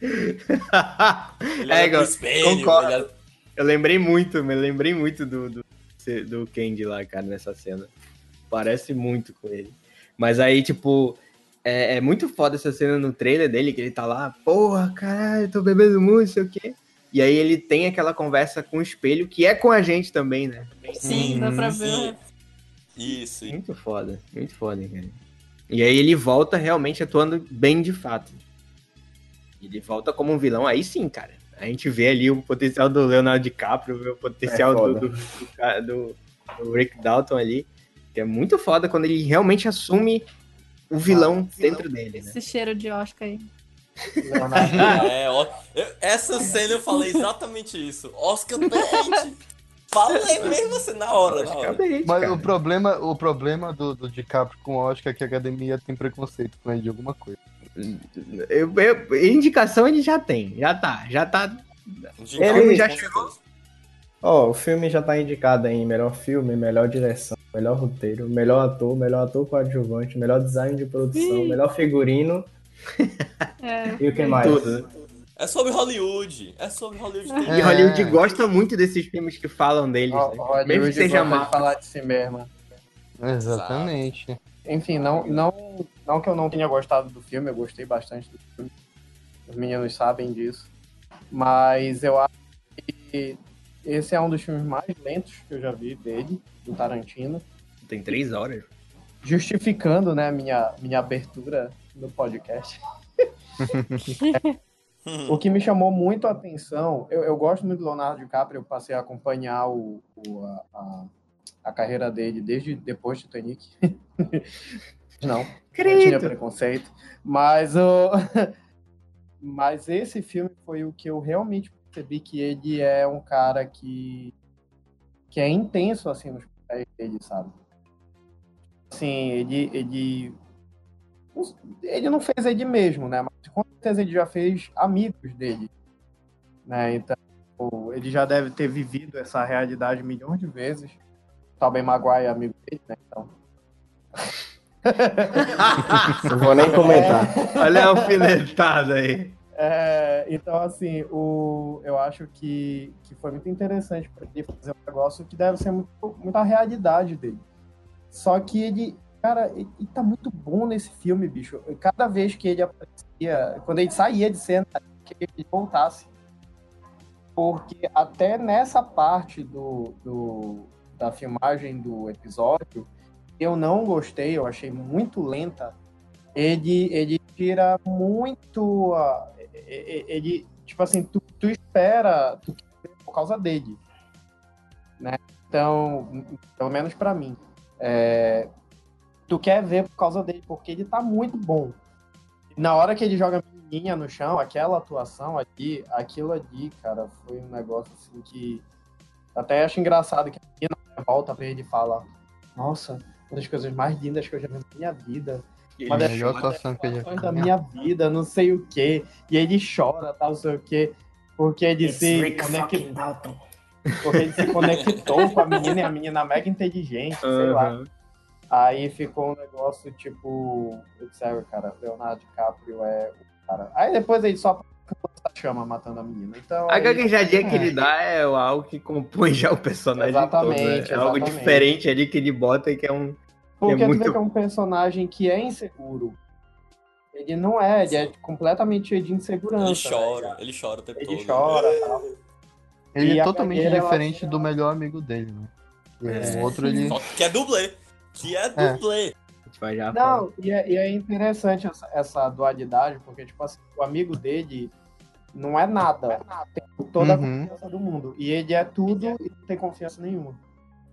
ele É, olha igual- concordo. ele olha- Eu lembrei muito, me lembrei muito do, do, do Candy lá, cara, nessa cena. Parece muito com ele. Mas aí, tipo, é, é muito foda essa cena no trailer dele, que ele tá lá, porra, caralho, tô bebendo muito, sei o quê. E aí ele tem aquela conversa com o espelho, que é com a gente também, né? Sim, dá pra ver. Sim. Isso, Muito foda, muito foda, cara. E aí ele volta realmente atuando bem de fato. Ele volta como um vilão, aí sim, cara. A gente vê ali o potencial do Leonardo DiCaprio, vê o potencial É do, do, do Rick Dalton ali. Que é muito foda quando ele realmente assume o vilão dentro dele, né? Esse cheiro de Oscar aí. Leonardo. É, ó, eu- essa cena eu falei exatamente isso. Oscar Bate! Falei mesmo assim na hora, na hora. Mas cara. o problema, o problema do, do DiCaprio com Oscar é que a academia tem preconceito com ele de alguma coisa. Eu- eu- indicação ele já tem, já tá, já tá. Ele já chegou. Ó, o filme já tá indicado em melhor filme, melhor direção, melhor roteiro, melhor ator, melhor ator coadjuvante, melhor design de produção, Ih. melhor figurino É. e o que mais? Tudo, né? É sobre Hollywood. É sobre Hollywood. Tem... E É. Hollywood gosta muito desses filmes que falam deles, Ó, né? Hollywood Mesmo que seja mal. falar de si mesma. Exatamente. Enfim, não, não, não que eu não tenha gostado do filme, eu gostei bastante do filme. Os meninos sabem disso. Mas eu acho que esse é um dos filmes mais lentos que eu já vi dele, do Tarantino. Tem três horas. Justificando né, a minha, minha abertura no podcast. O que me chamou muito a atenção, eu, eu gosto muito do Leonardo DiCaprio, eu passei a acompanhar o, o- a, a, a carreira dele desde depois de Titanic. Não, não tinha Credo. preconceito. Mas, o... mas esse filme foi o que eu realmente percebi que ele é um cara que, que é intenso assim nos papéis dele, sabe? Assim, ele, ele ele não fez ele mesmo, né? Mas com certeza ele já fez amigos dele, né? Então ele já deve ter vivido essa realidade milhões de vezes. Tobey Maguire é amigo dele, né? Então Não vou nem comentar. Olha a alfinetada aí. É, então, assim, o, eu acho que, que foi muito interessante para ele fazer um negócio que deve ser muito, muito a realidade dele. Só que ele, cara, ele tá muito bom nesse filme, bicho. Cada vez que ele aparecia, quando ele saía de cena, que ele voltasse. Porque até nessa parte do, do, da filmagem do episódio, eu não gostei, eu achei muito lenta. Ele, ele tira muito. e- e- Ele, tipo assim, tu, tu espera tu por causa dele. Né? Então, pelo menos pra mim. é, tu quer ver por causa dele, porque ele tá muito bom. Na hora que ele joga a menininha no chão, aquela atuação ali, aquilo ali, cara, foi um negócio assim que. Até acho engraçado que a menina volta pra ele e fala: Nossa, uma das coisas mais lindas que eu já vi na minha vida. Uma A das melhor atuação que ele já atuações da minha vida, não sei o quê. E ele chora, tal, não sei o quê. Porque ele se conectou. Porque ele se conectou com a menina e a menina é mega inteligente, sei lá. Aí ficou um negócio tipo. Sério, cara, Leonardo DiCaprio é o cara. Aí depois ele só chama matando a menina. Então, A aí- gaguejadinha que ele dá é algo que compõe já o personagem Exatamente, todo. né? É algo exatamente. diferente ali que ele bota e que é um. Porque é muito- que é um personagem que é inseguro. Ele não é, ele é completamente cheio de insegurança. Ele né? chora, ele chora o tempo Ele todo. chora. Ele E é a totalmente carreira, ela- diferente do melhor amigo dele, né? É. O outro ele. Só que é dublê. Que é É. dublê. A gente vai já. Não, e é, e é interessante essa, essa dualidade, porque, tipo assim, o amigo dele não é nada. Tem toda Uhum. a confiança do mundo. E ele é tudo e não tem confiança nenhuma.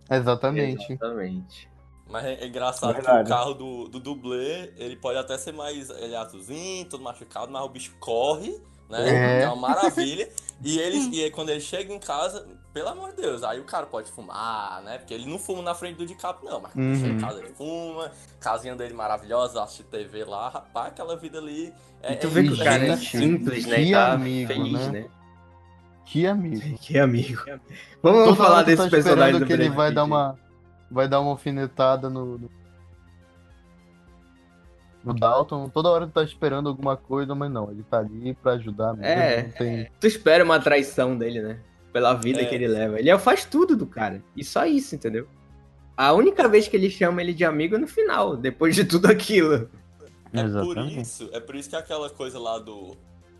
Exatamente. Exatamente. Mas é, é engraçado que Verdade. o carro do, do dublê, ele pode até ser mais ele é azulzinho, todo machucado, mas o bicho corre, né? É. É, uma maravilha. e ele, e aí, quando ele chega em casa, pelo amor de Deus, aí o cara pode fumar, né? Porque ele não fuma na frente do DiCaprio, não. Mas quando ele chega em Uhum. casa, ele fuma, casinha dele maravilhosa, assiste TV lá, rapaz, aquela vida ali. É, E tu é vê que o isso, cara é simples, né? Que E tá amigo, feliz, né? né? Que amigo. Que amigo. Vamos falar desse tá personagem que ele vai dar uma vai dar uma alfinetada no, no no Dalton. Toda hora tu tá esperando alguma coisa, mas não, ele tá ali pra ajudar mesmo. É. Tem... Tu espera uma traição dele, né? Pela vida É. que ele leva. Ele faz tudo do cara. E só isso, entendeu? A única vez que ele chama ele de amigo é no final, depois de tudo aquilo. É por Exatamente. isso, é por isso que aquela coisa lá do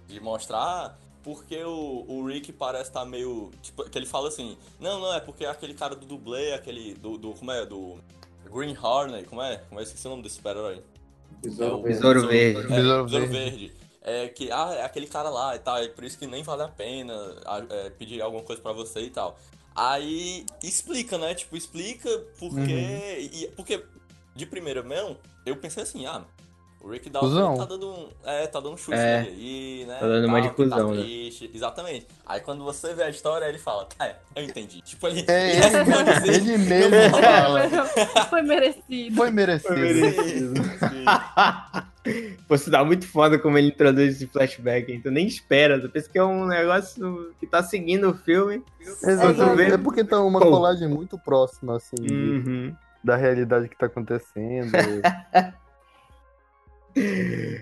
de mostrar porque o, o Rick parece estar meio, tipo, que ele fala assim: "Não, não, é porque aquele cara do dublê, aquele do, do como é, do Green Hornet, como é? Como é esqueci o nome desse super-herói? Besouro É o- verde. Besouro Verde. É, Besouro Besouro Verde. Verde. É que, ah, é aquele cara lá e tal, é por isso que nem vale a pena é, pedir alguma coisa pra você e tal. Aí explica, né? Tipo, explica porque. Uhum. E, porque, de primeira mão, eu pensei assim, ah, o Rick Dalton tá dando um. É, tá dando um chute É. aí, né? Tá dando uma de tal, que cuzão, tá né? Exatamente. Aí quando você vê a história, ele fala, é, eu entendi. Tipo, ele, É, ele assim. ele mesmo fala. Foi merecido. Foi merecido. Pô, se dá muito foda como ele introduz esse flashback, hein? Tu nem espera, tu pensa que é um negócio que tá seguindo o filme. Exatamente. É porque tá uma Pô. colagem muito próxima, assim, de- Uhum. da realidade que tá acontecendo.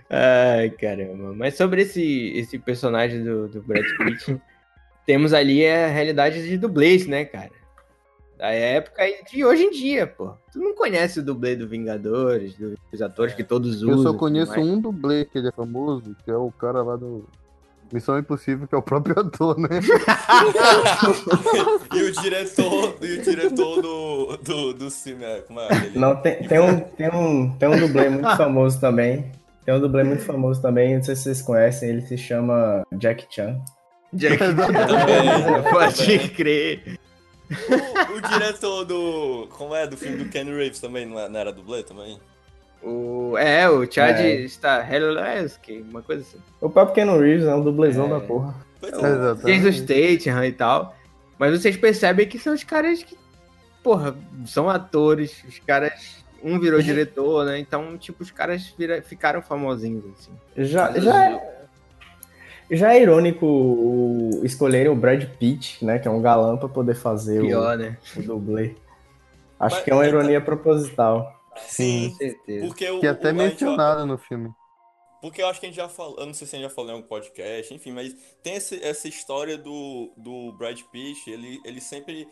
Ai, caramba. Mas sobre esse, esse personagem do, do Brad Pitt, temos ali a realidade de dublês, né, cara? Da época e de hoje em dia, pô. Tu não conhece o dublê do Vingadores, do- dos atores que todos usam. Eu só conheço um dublê que ele é famoso, que é o cara lá do Missão Impossível, que é o próprio ator, né? e o diretor, e o diretor do, do, do filme, é, como é? Ele, Não, tem, tem, um, tem, um, tem um dublê muito famoso também. Tem um dublê muito famoso também, não sei se vocês conhecem, ele se chama Jack Chan. Jack Também, Pode crer. O, o diretor do. Como é? Do filme do Ken Reeves também, é- não era dublê também? O, é, o Chad É. Stahelski, uma coisa assim. O próprio Ken Reeves é um dublezão É. da porra. Pois é. Jason Statham e tal. Mas vocês percebem que são os caras que, porra, são atores. Os caras. Um virou diretor, né? Então, tipo, os caras vira- ficaram famosinhos, assim. Já, Mas já, é, já é irônico o, escolherem o Brad Pitt, né? Que é um galã pra poder fazer o, Pior, né? o dublê. Acho Mas- que é uma ironia proposital. Sim. Com certeza. Porque o. Que até o- mencionado no filme. Porque eu acho que a gente já falou, eu não sei se a gente já falou em algum podcast, enfim, mas tem esse- essa história do, do Brad Pitt, ele, ele sempre.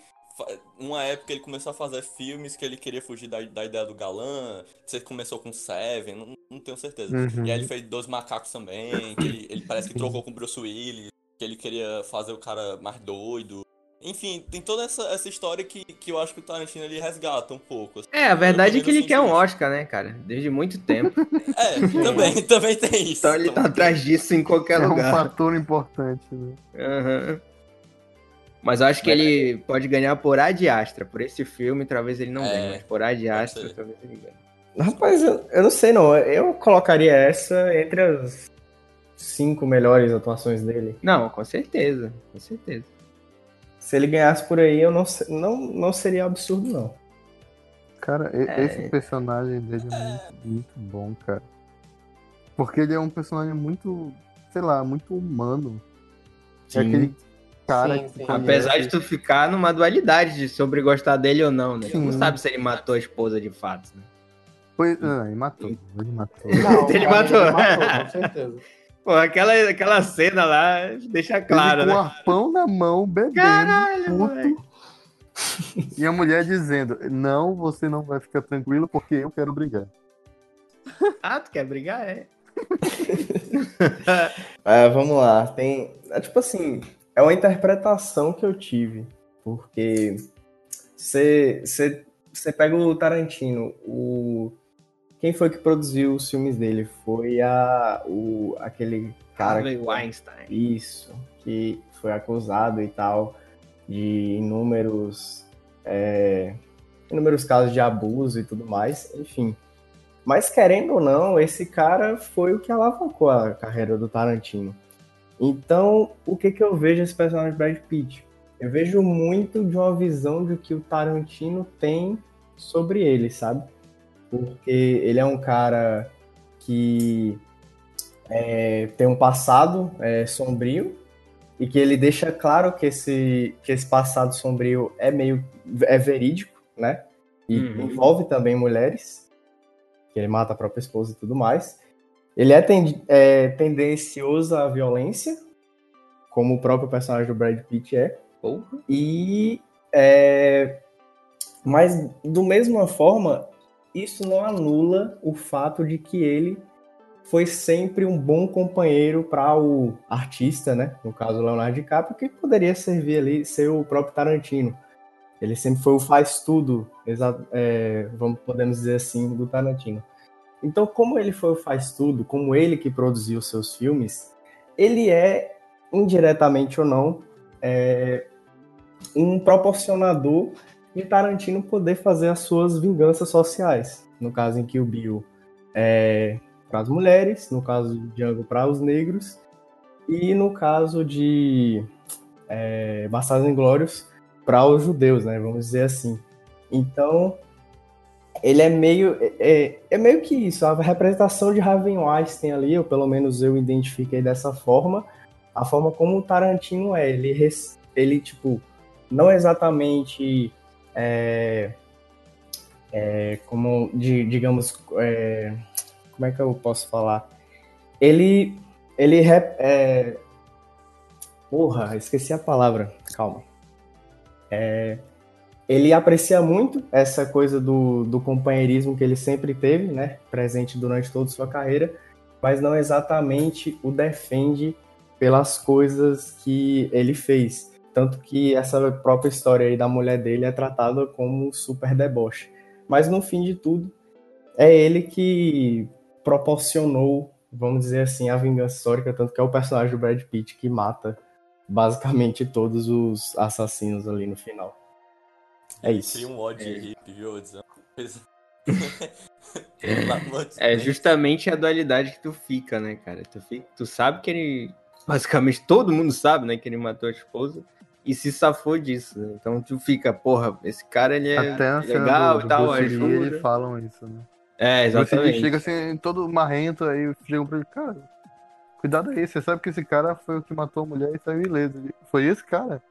Uma época ele começou a fazer filmes que ele queria fugir da, da ideia do galã. Você começou com Seven, não, não tenho certeza. Uhum. E aí ele fez Dois Macacos também, que ele, ele parece que trocou com o Bruce Willis, que ele queria fazer o cara mais doido. Enfim, tem toda essa, essa história que, que eu acho que o Tarantino ele resgata um pouco. assim. É, a verdade é que ele quer um Oscar, né, cara? Desde muito tempo. É, também, também tem isso. Então ele tá atrás disso em qualquer É um lugar. fator importante, né? Aham. Mas eu acho que ele pode ganhar por Ad Astra. Por esse filme, talvez ele não É, ganhe, mas por Ad Astra, ser. talvez ele ganhe. Rapaz, eu, eu não sei não. Eu colocaria essa entre as cinco melhores atuações dele. Não, com certeza, com certeza. Se ele ganhasse por aí, eu não, não, não seria absurdo, não. Cara, É. esse personagem dele é muito, muito bom, cara. Porque ele é um personagem muito, sei lá, muito humano. É aquele cara Sim, que sim. Apesar de tu ficar numa dualidade de sobre gostar dele ou não, né? Tu não Sim. sabe se ele matou a esposa de fato, né? Pois, não, ele matou. Ele matou. Não, Ele mas matou. com certeza. Pô, aquela, aquela cena lá deixa claro, ele com né? o arpão na mão, bebendo, Caralho, puto. E a mulher dizendo, não, você não vai ficar tranquilo porque eu quero brigar. Ah, tu quer brigar? É. É, vamos lá. Tem. É tipo assim, é uma interpretação que eu tive. Porque você você pega o Tarantino, o. Quem foi que produziu os filmes dele? Foi a, o, aquele cara. Harvey Weinstein. Isso, que foi acusado e tal de inúmeros, é, inúmeros casos de abuso e tudo mais, enfim. Mas querendo ou não, esse cara foi o que alavancou a carreira do Tarantino. Então, o que que eu vejo esse personagem Brad Pitt? Eu vejo muito de uma visão de que o Tarantino tem sobre ele, sabe? Porque ele é um cara que é, tem um passado é, sombrio e que ele deixa claro que esse, que esse passado sombrio é meio é verídico, né? E Uhum. envolve também mulheres, que ele mata a própria esposa e tudo mais. Ele é, ten, é tendencioso à violência, como o próprio personagem do Brad Pitt é. Porra. E é, mas do mesma forma, isso não anula o fato de que ele foi sempre um bom companheiro para o artista, né? No caso, Leonardo DiCaprio, que poderia servir ali, ser o próprio Tarantino. Ele sempre foi o faz tudo, é, vamos podemos dizer assim, do Tarantino. Então, como ele foi o faz tudo, como ele que produziu seus filmes, ele é indiretamente ou não é, um proporcionador de Tarantino poder fazer as suas vinganças sociais. No caso em que o Bill é para as mulheres, no caso de Django para os negros, e no caso de é, Bastardos Inglórios para os judeus, né? Vamos dizer assim. Então, ele é meio é, é meio que isso, a representação de Harvey Weinstein ali, ou pelo menos eu identifiquei dessa forma, a forma como o Tarantino é, ele ele tipo não exatamente é, é, como de, digamos é, como é que eu posso falar? Ele ele é, porra esqueci a palavra calma. É, ele aprecia muito essa coisa do, do companheirismo que ele sempre teve né presente durante toda a sua carreira mas não exatamente o defende pelas coisas que ele fez tanto que essa própria história aí da mulher dele é tratada como super deboche. Mas no fim de tudo, é ele que proporcionou, vamos dizer assim, a vingança histórica, tanto que é o personagem do Brad Pitt que mata basicamente todos os assassinos ali no final. É isso. Cria um ódio É. hippie, viu? É justamente a dualidade que tu fica, né, cara? Tu, fica, tu sabe que ele. Basicamente todo mundo sabe, né, que ele matou a esposa e se safou disso. Né? Então tu fica, porra, esse cara ele é Até a cena legal do, e tal, Bruce ajuda. eles falam isso, né? É, exatamente. chega assim, todo marrento, aí chegam pra ele, cara, cuidado aí, você sabe que esse cara foi o que matou a mulher e saiu ileso. Ele, Foi esse cara?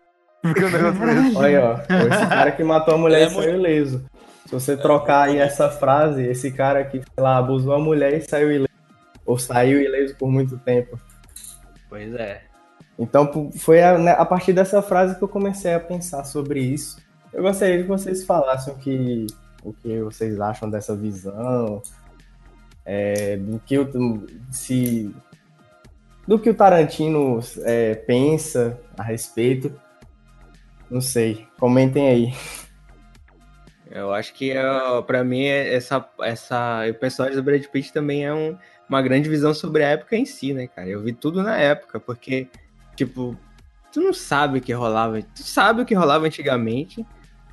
Fica um negócio meio- Olha, ó, foi esse cara que matou a mulher É e saiu ileso. Se você trocar aí essa frase, esse cara que, sei lá, abusou a mulher e saiu ileso. Ou saiu ileso por muito tempo. Pois é. Então foi a, né, a partir dessa frase que eu comecei a pensar sobre isso. Eu gostaria que vocês falassem o que, o que vocês acham dessa visão, é, do que o, se, do que o Tarantino é, pensa a respeito. Não sei, comentem aí. Eu acho que é, para mim é essa essa o personagem do Brad Pitt também é um- uma grande visão sobre a época em si, né, cara? Eu vi tudo na época, porque tipo, tu não sabe o que rolava, tu sabe o que rolava antigamente,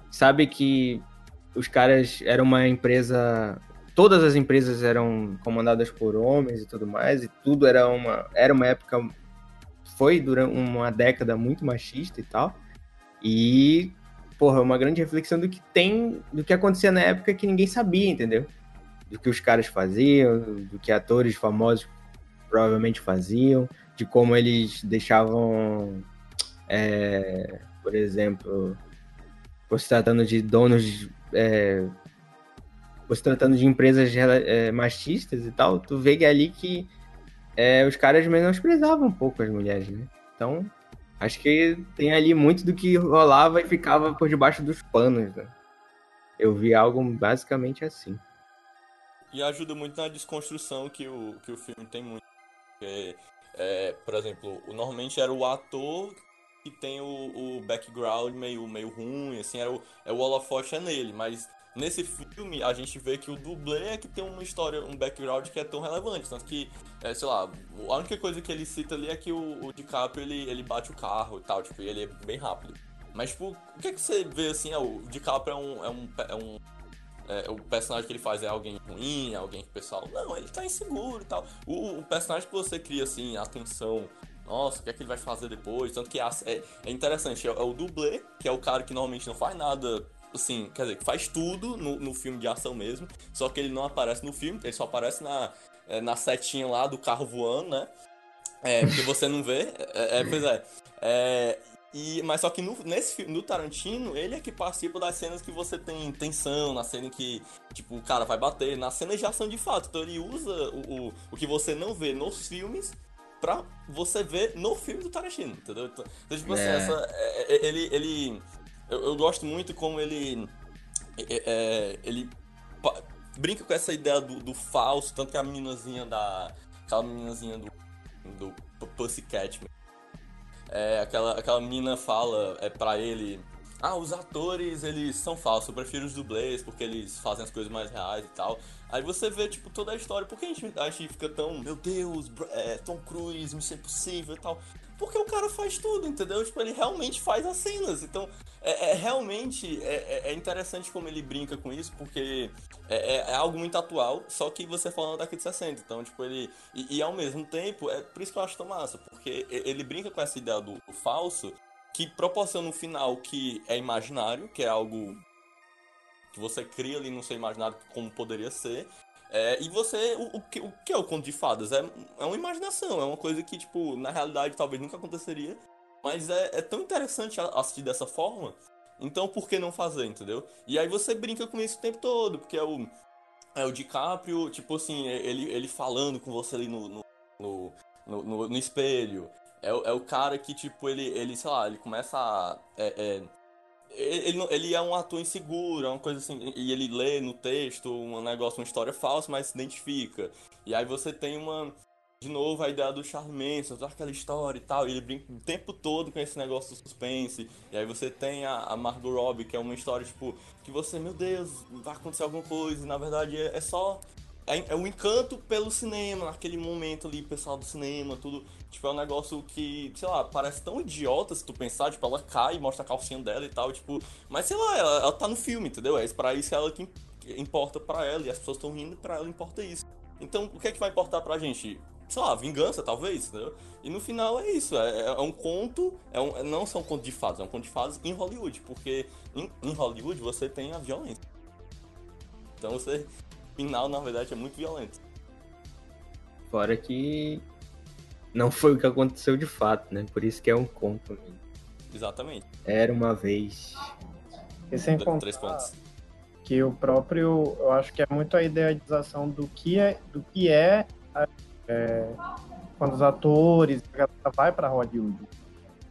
sabe que os caras eram uma empresa, todas as empresas eram comandadas por homens e tudo mais, e tudo era uma era uma época foi durante uma década muito machista e tal. E porra, uma grande reflexão do que tem, do que acontecia na época que ninguém sabia, entendeu? Do que os caras faziam, do que atores famosos provavelmente faziam, de como eles deixavam, é, por exemplo, se tratando de donos, é, se tratando de empresas é, machistas e tal, tu vê é ali que é, os caras menosprezavam um pouco as mulheres, né? Então, Acho que tem ali muito do que rolava e ficava por debaixo dos panos, né? Eu vi algo basicamente assim. E ajuda muito na desconstrução que o, que o filme tem muito. Porque, é, por exemplo, normalmente era o ator que tem o, o background meio, meio ruim, assim, era o, é o holofote é nele, mas nesse filme a gente vê que o dublê é que tem uma história, um background que é tão relevante, tanto que, é, sei lá, a única coisa que ele cita ali é que o, o DiCaprio, ele, ele bate o carro e tal, tipo, e ele é bem rápido. Mas, tipo, o que é que você vê, assim, é, o DiCaprio é um, é um, é um é, o personagem que ele faz é alguém ruim, alguém que o pessoal. Não, ele tá inseguro e tal. O, o personagem que você cria, assim, atenção. Nossa, o que é que ele vai fazer depois? Tanto que é, é, é interessante, é, é o dublê, que é o cara que normalmente não faz nada. Assim, quer dizer, que faz tudo no, no filme de ação mesmo, só que ele não aparece no filme, ele só aparece na, é, na setinha lá do carro voando, né? É, porque você não vê. É, é, pois é. É, e, mas só que no, nesse filme, no Tarantino, ele é que participa das cenas que você tem tensão, na cena em que, tipo, o cara vai bater, nas cenas de ação de fato. Então ele usa o, o, o que você não vê nos filmes pra você ver no filme do Tarantino, entendeu? Então, então, tipo assim, É. essa, é- é- ele. ele eu, eu gosto muito como ele. é- é, ele brinca com essa ideia do, do falso, tanto que a meninazinha da. Aquela meninazinha do. do Pussycat é, aquela, aquela menina fala é, pra ele: Ah, os atores eles são falsos, eu prefiro os dublês porque eles fazem as coisas mais reais e tal. Aí você vê, tipo, toda a história. Por que a gente, a gente fica tão, meu Deus, é, Tom Cruise, Missão Impossível e tal? Porque o cara faz tudo, entendeu? Tipo, ele realmente faz as cenas. Então, é, é realmente é, é- é interessante como ele brinca com isso, porque é, é- é algo muito atual, só que você falando daqui de 60. Então, tipo, ele. E, e ao mesmo tempo, é por isso que eu acho tão massa, porque ele brinca com essa ideia do, do falso, que proporciona um final que é imaginário, que é algo que você cria ali no seu imaginário como poderia ser. É, e você, o, o que, o que é o conto de fadas? É, é uma imaginação, é uma coisa que, tipo, na realidade talvez nunca aconteceria, mas é, é tão interessante assistir dessa forma, então por que não fazer, entendeu? E aí você brinca com isso o tempo todo, porque é o, é o DiCaprio, tipo assim, ele, ele falando com você ali no, no, no, no, no- espelho. É, é o cara que, tipo, ele, ele sei lá, ele começa a. é- é, ele, ele é um ator inseguro, é uma coisa assim, e ele lê no texto um negócio, uma história falsa, mas se identifica. E aí você tem uma, de novo, a ideia do Charlie Manson, toda aquela história e tal, e ele brinca o tempo todo com esse negócio do suspense. E aí você tem a, a Margot Robbie, que é uma história, tipo, que você, meu Deus, vai acontecer alguma coisa, e na verdade é, é só é, é o encanto pelo cinema, naquele momento ali, pessoal do cinema, tudo. Tipo, é um negócio que, sei lá, parece tão idiota se tu pensar, tipo, ela cai mostra a calcinha dela e tal, tipo. Mas sei lá, ela, ela tá no filme, entendeu? É pra isso ela que importa pra ela, e as pessoas estão rindo, pra ela importa isso. Então, o que é que vai importar pra gente? Sei lá, vingança, talvez, entendeu? E no final é isso, é, é um conto, é um, não são contos de fadas, é um conto de fadas em Hollywood, porque em, em Hollywood você tem a violência. Então você, final, na verdade, é muito violento. Fora que não foi o que aconteceu de fato, né? Por isso que é um conto. mesmo. Exatamente. Era uma vez. E sem contar Três pontos. que o próprio, eu acho que é muito a idealização do que é, do que é, é, quando os atores, a galera vai para Hollywood.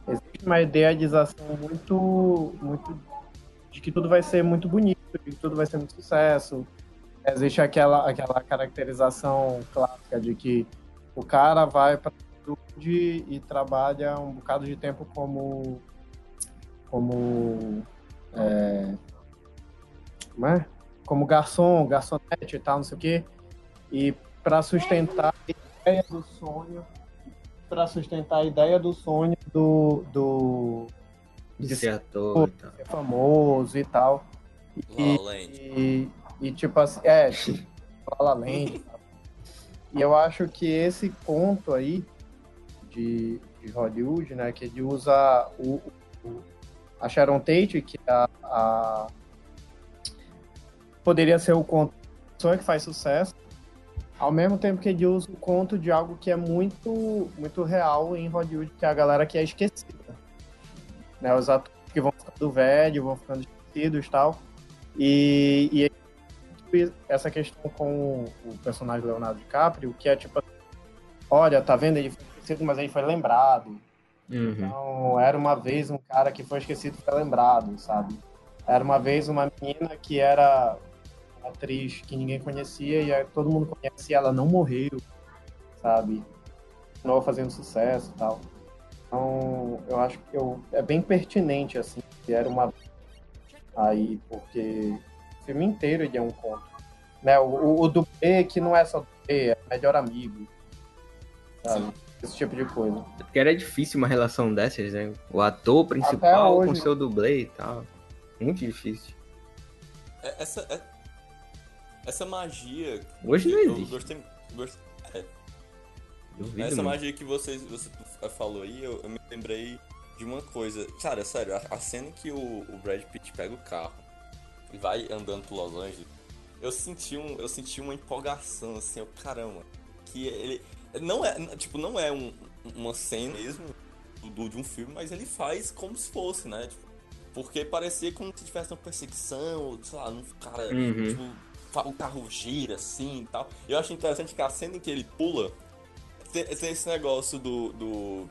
Existe uma idealização muito, muito de que tudo vai ser muito bonito, de que tudo vai ser muito sucesso. Existe aquela, aquela caracterização clássica de que o cara vai para Hollywood e trabalha um bocado de tempo como como é, como é? Como garçom, garçonete e tal, não sei o quê. E para sustentar a ideia do sonho, para sustentar a ideia do sonho do, do De ser ator e tal. ser famoso e tal. E. e, tipo assim, é, tipo, La La Land. e eu acho que esse ponto aí de, de Hollywood, né, que ele usa o, o- a Sharon Tate, que é a, a- poderia ser o conto que faz sucesso, ao mesmo tempo que ele usa o conto de algo que é muito muito real em Hollywood, que é a galera que é esquecida. Né, os atores que vão ficando velhos, vão ficando esquecidos e tal. E, e essa questão com o personagem Leonardo DiCaprio, que é tipo, olha, tá vendo? Ele foi esquecido, mas ele foi lembrado. Uhum. Então, era uma vez um cara que foi esquecido e foi lembrado, sabe? Era uma vez uma menina que era atriz que ninguém conhecia e aí todo mundo conhece e ela não morreu, sabe? Continuou fazendo sucesso e tal. Então, eu acho que eu, é bem pertinente, assim, que era uma aí, porque o filme inteiro ele é um conto. Né? O, o, o dublê que não é só dublê, é melhor amigo, sabe? Esse tipo de coisa. Porque era difícil uma relação dessas, né? O ator principal hoje. com seu dublê e tal. Muito difícil. É- Essa, é- essa magia. Hoje não eu existe. gostei, gostei- Duvido Essa muito. magia que vocês, você falou aí, eu, eu me lembrei de uma coisa. Cara, sério, a, a cena que o, o Brad Pitt pega o carro e vai andando por Los Angeles, eu senti, um, eu senti uma empolgação, assim, eu, caramba. Que ele. Não é, tipo, não é um- uma cena mesmo do, de um filme, mas ele faz como se fosse, né? Tipo, porque parecia como se tivesse uma perseguição, sei lá, um cara, Uhum. tipo, o carro gira assim e tal. Eu acho interessante que a cena em que ele pula tem, tem esse negócio do, do.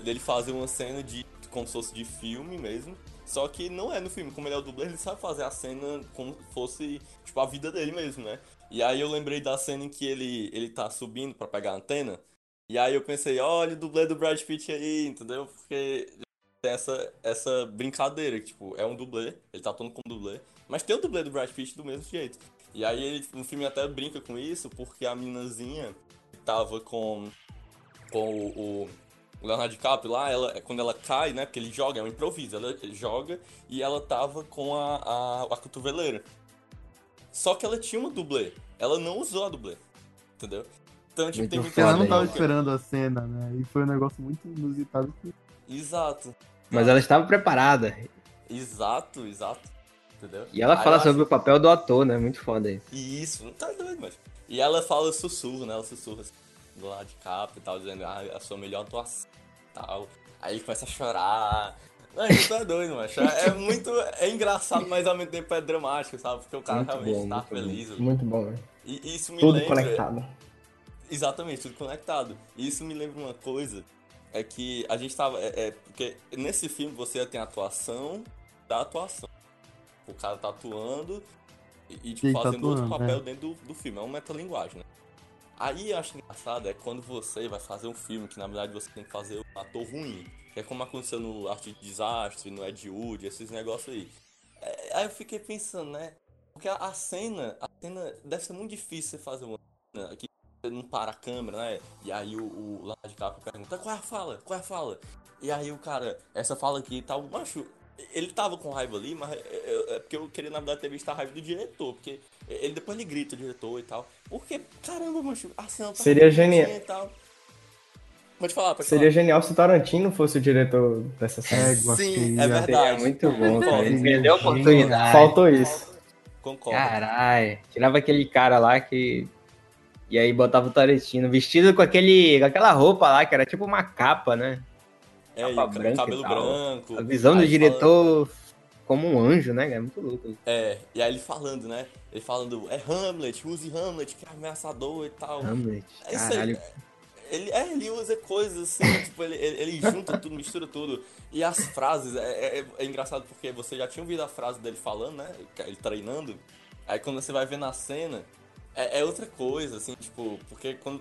dele fazer uma cena de. como se fosse de filme mesmo. Só que não é no filme, como ele é o dublê, ele sabe fazer a cena como se fosse, tipo, a vida dele mesmo, né? E aí eu lembrei da cena em que ele, ele tá subindo pra pegar a antena. E aí eu pensei, olha o dublê do Brad Pitt aí, entendeu? Porque tem essa, essa brincadeira, que, tipo, é um dublê, ele tá atuando como dublê, mas tem o dublê do Brad Pitt do mesmo jeito. E aí ele, no filme até brinca com isso, porque a meninazinha tava com, com o, o Leonardo DiCaprio lá, ela, quando ela cai, né, porque ele joga, é um improviso, ela joga e ela tava com a, a, a cotoveleira. Só que ela tinha uma dublê, ela não usou a dublê, entendeu? Então, tipo, tem Muito muita Ela não tava esperando a cena, né? E foi um negócio muito inusitado Exato. Mas ela estava preparada. Exato, exato. Entendeu? E ela Aí fala sobre o papel do ator, né? Muito foda isso. E isso, não tá doido, mas. E ela fala sussurro, né? Ela sussurra assim, do lado de capa e tal, dizendo, ah, a sua melhor atuação e tal. Aí ele começa a chorar. Não, isso é doido, mas é muito. É engraçado, mas ao mesmo tempo é dramático, sabe? Porque o cara Muito realmente bom, tá muito bom. feliz. ali. Muito bom, né? E isso me Tudo lembra. conectado. Exatamente, tudo conectado. E isso me lembra uma coisa, é que a gente tava. É, é, porque nesse filme você tem a atuação da atuação. O cara tá atuando e, e, tipo, tá fazendo outro atuando, papel é. dentro do, do filme. É uma metalinguagem, né? Aí eu acho engraçado é quando você vai fazer um filme que na verdade você tem que fazer um ator ruim. Que é como aconteceu no Arte de Desastre, no Ed Wood, esses negócios aí. É, aí eu fiquei pensando, né? Porque a, cena, a cena deve ser muito difícil você fazer uma que não para a câmera, né? E aí o, o Leonardo DiCaprio pergunta, qual é a fala? Qual é a fala? E aí o cara, essa fala aqui tá, macho, ele tava com raiva ali, mas é, é porque eu queria, na verdade, ter visto a raiva do diretor, porque ele depois ele grita o diretor e tal. Porque, caramba, macho, a cena tá Seria genial. e tal. Pode falar, pode Seria genial se o Tarantino fosse o diretor dessa. Égua, Sim, que é verdade. É muito bom, cara. Ele perdeu a oportunidade. Faltou isso. Concordo. Caralho. Tirava aquele cara lá que. E aí botava o Tarantino vestido com aquele. com aquela roupa lá, que era tipo uma capa, né? É, capa branca cabelo branco. A visão do diretor como um anjo, né? É muito louco. É, e aí ele falando, né? Ele falando, é Hamlet, use Hamlet, que é ameaçador e tal. Hamlet. É isso Caralho. aí. Ele, é, ele usa coisas assim, tipo, ele, ele, ele junta tudo, mistura tudo. E as frases, é, é, é engraçado porque você já tinha ouvido a frase dele falando, né? Ele treinando. Aí quando você vai ver na cena, é, é outra coisa, assim, tipo, porque quando.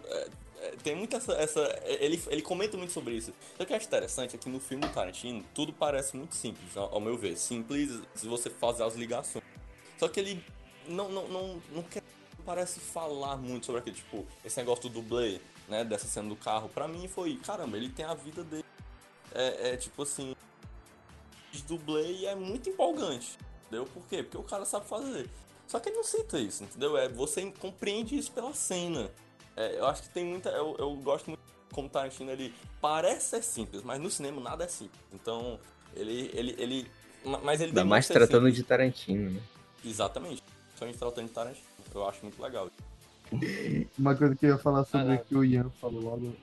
Tem muita essa. essa ele, ele comenta muito sobre isso. O que eu acho interessante é que no filme do Tarantino, tudo parece muito simples, ao, meu ver. Simples se você fazer as ligações. Só que ele não, não, não, não quer. Parece falar muito sobre aquilo, tipo, esse negócio do dublê, né? Dessa cena do carro. Pra mim foi, caramba, ele tem a vida dele. É, é tipo assim. De dublê e é muito empolgante. Entendeu? Por quê? Porque o cara sabe fazer. Só que ele não cita isso, entendeu? É, você compreende isso pela cena. É, eu acho que tem muita. Eu, eu gosto muito como o Tarantino, ele parece ser simples, mas no cinema nada é simples. Então, ele. ele, ele ma- mas ele Ainda mais tratando simples. de Tarantino, né? Exatamente. Principalmente tratando de Tarantino. Eu acho muito legal. Uma coisa que eu ia falar sobre Ah, o que o Ian falou logo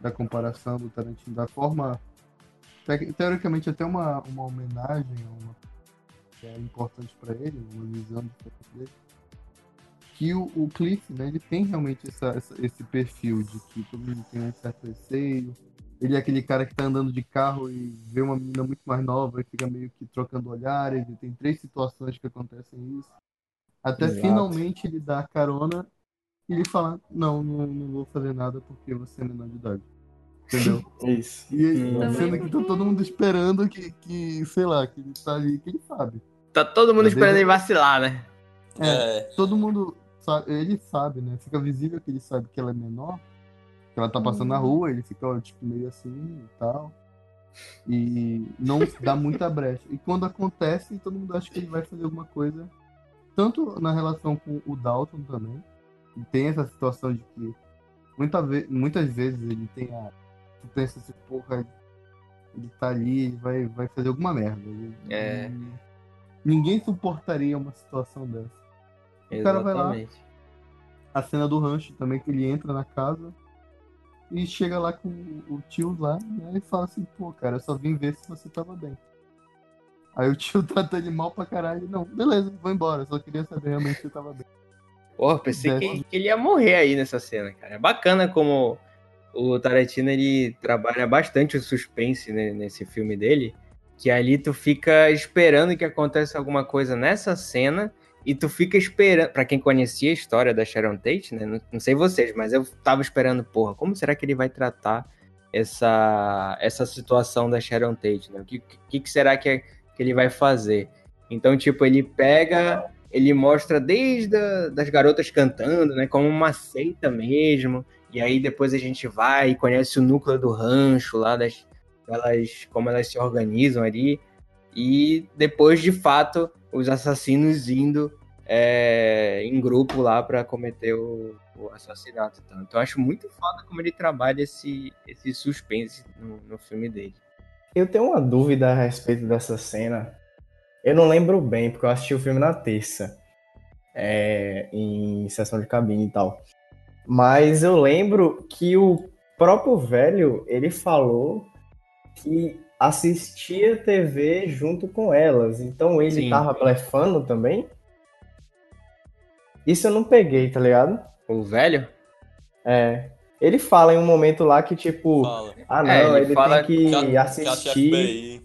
da comparação do Tarantino, da forma. te- Teoricamente, até uma, uma homenagem, uma, que é importante pra ele, uma visão dele. Que o, o Cliff, né, ele tem realmente essa, essa- esse perfil de que todo mundo tem um certo receio. Ele é aquele cara que tá andando de carro e vê uma menina muito mais nova e fica meio que trocando olhares. E tem três situações que acontecem isso. Até Exato. finalmente ele dá a carona e ele fala, não, não, não vou fazer nada porque você é menor de idade. Entendeu? Isso. E aí, Hum. sendo que tá todo mundo esperando que, que, sei lá, que ele tá ali, que ele sabe. Tá todo mundo Mas esperando ele- ele vacilar, né? É, É, todo mundo sabe, ele sabe, né? Fica visível que ele sabe que ela é menor, que ela tá passando na rua, ele fica tipo meio assim e tal. E não dá muita brecha. E quando acontece, todo mundo acha que ele vai fazer alguma coisa, tanto na relação com o Dalton também. E tem essa situação de que muita ve muitas vezes ele tem a. Tu pensa assim, porra, ele tá ali, ele vai, vai fazer alguma merda. Ele- É. ninguém suportaria uma situação dessa. O cara vai lá, Exatamente. a cena do rancho também, que ele entra na casa e chega lá com o tio lá, né? E fala assim, pô, cara, eu só vim ver se você tava bem. Aí o tio trata ele mal pra caralho. Não, beleza, vou embora. Só queria saber realmente se você tava bem. Porra, pensei Dessa- que, que ele ia morrer aí nessa cena, cara. É bacana como o Tarantino ele trabalha bastante o suspense né, nesse filme dele. Que ali tu fica esperando que aconteça alguma coisa nessa cena e tu fica esperando. Pra quem conhecia a história da Sharon Tate, né? Não, não sei vocês, mas eu tava esperando, porra, como será que ele vai tratar essa, essa situação da Sharon Tate, né? O que, que, que será que, que ele vai fazer? Então, tipo, ele pega ele mostra desde a, das garotas cantando, né, como uma seita mesmo. E aí depois a gente vai e conhece o núcleo do rancho lá das elas como elas se organizam ali e depois de fato os assassinos indo é, em grupo lá para cometer o, o assassinato. Então, então eu acho muito foda como ele trabalha esse esse suspense no, no filme dele. Eu tenho uma dúvida a respeito dessa cena. Eu não lembro bem, porque eu assisti o filme na terça. é, em sessão de cabine e tal. Mas eu lembro que o próprio velho, ele falou que assistia TV junto com elas. Então ele Sim. tava blefando também? Isso eu não peguei, tá ligado? O velho? É. Ele fala em um momento lá que, tipo, fala. ah não, É, ele ele, fala tem que, assistir.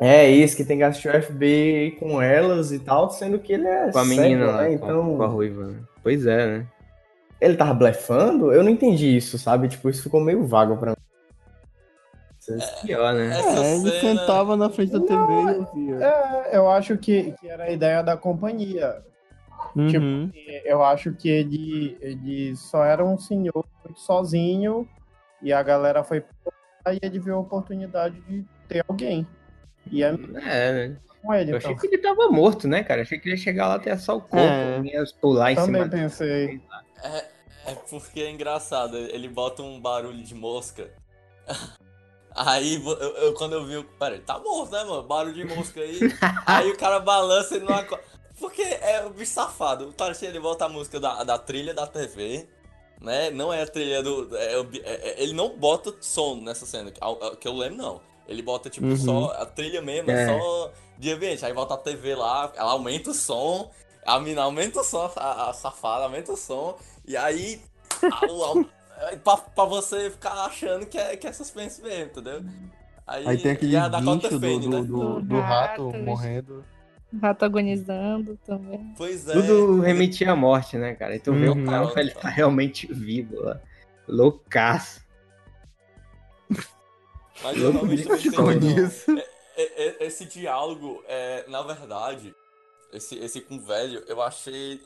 É isso, que tem que assistir o FBI com elas e tal, sendo que ele é Com a cego, menina lá, né? com, Então, com a ruiva. né? Pois é, né? ele tava blefando? Eu não entendi isso, sabe? Tipo, isso ficou meio vago pra mim. Pior, né? É, ele cena- sentava na frente da TV e ouvia. É, eu acho que, que era a ideia da companhia. Tipo, Uhum. eu acho que ele, ele só era um senhor sozinho e a galera foi e ele viu a oportunidade de ter alguém. E é É, né? com ele, Eu então. achei que ele tava morto, né, cara? Achei que ele ia chegar lá até só o corpo, É. ia pular em Também cima dele. pensei. É, é porque é engraçado, ele bota um barulho de mosca. Aí eu, eu- quando eu vi o. Pera, ele tá morto, né, mano? Barulho de mosca aí. aí o cara balança e não acorda. Porque é o bicho safado. O Tarantino ele bota a música da, da trilha da TV, né? Não é a trilha do. é bi- é- é- ele não bota som nessa cena, que, que eu lembro, não. Ele bota, tipo, Uhum. só a trilha mesmo, é. É. só de ambiente. Aí volta a TV lá, ela aumenta o som, a mina aumenta o som, a, a safada aumenta o som, e aí. a- o- a- pra, pra você ficar achando que é, que é suspense mesmo, entendeu? Aí tem aquele e a Dakota do, Fanning, do, né? do, Do do rato rato, morrendo. Rato agonizando também. Pois é. Tudo remetia à morte, né, cara? E tu vê Uhum. o cara, ele tá realmente vivo lá. Loucaço. Mas eu realmente não isso. É- é- Esse diálogo, é, na verdade, esse, esse com o velho, eu achei.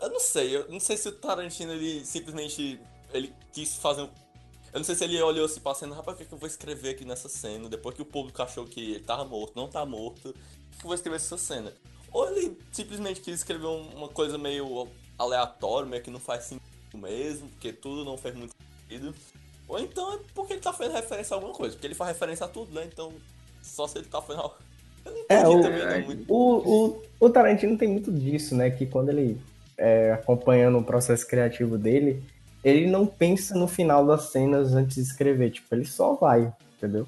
Eu não sei, eu não sei se o Tarantino ele simplesmente ele quis fazer um. Eu não sei se ele olhou assim pra cena, rapaz, o que, é que eu vou escrever aqui nessa cena? Depois que o público achou que ele tava morto, não tá morto, o que eu vou escrever essa cena? Ou ele simplesmente quis escrever um- uma coisa meio aleatória, meio que não faz sentido mesmo, porque tudo não fez muito sentido. Ou então é porque ele tá fazendo referência a alguma coisa, porque ele faz referência a tudo, né? Então, só se ele tá fazendo. algo- Eu não É, entendi o- também, não, muito. O, o, o Tarantino tem muito disso, né? Que quando ele é, acompanhando o processo criativo dele, ele não pensa no final das cenas antes de escrever. Tipo, ele só vai, entendeu?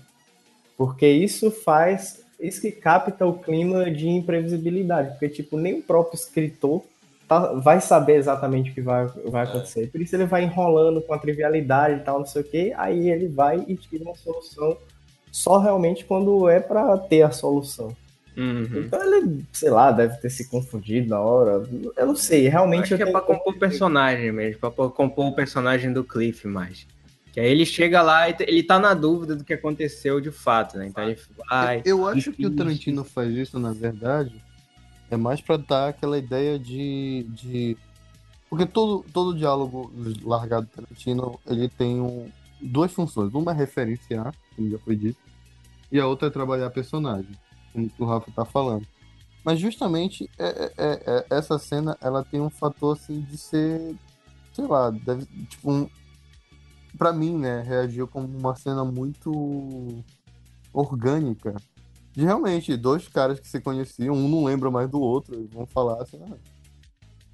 Porque isso faz. Isso que capta o clima de imprevisibilidade. Porque, tipo, nem o próprio escritor tá- vai saber exatamente o que vai, vai acontecer. Por isso ele vai enrolando com a trivialidade e tal, não sei o quê. Aí ele vai e tira uma solução só realmente quando é pra ter a solução. Uhum. Então ele, sei lá, deve ter se confundido na hora. Eu não sei, realmente Acho que eu é pra tenho- compor o personagem mesmo, pra compor o personagem do Cliff mais. Que aí ele chega lá e ele tá na dúvida do que aconteceu de fato, né? Então ele vai. Eu acho que o. Tarantino faz isso, na verdade, é mais pra dar aquela ideia de. de... Porque todo, todo diálogo largado do Tarantino, ele tem um, duas funções. Uma é referenciar, como já foi dito, e a outra é trabalhar personagem, como o Rafa tá falando. Mas justamente é, é- é- é- essa cena, ela tem um fator assim de ser, sei lá, deve, tipo, um, pra mim, né, reagiu como uma cena muito orgânica. De realmente, dois caras que se conheciam, um não lembra mais do outro, e vão falar assim, ah,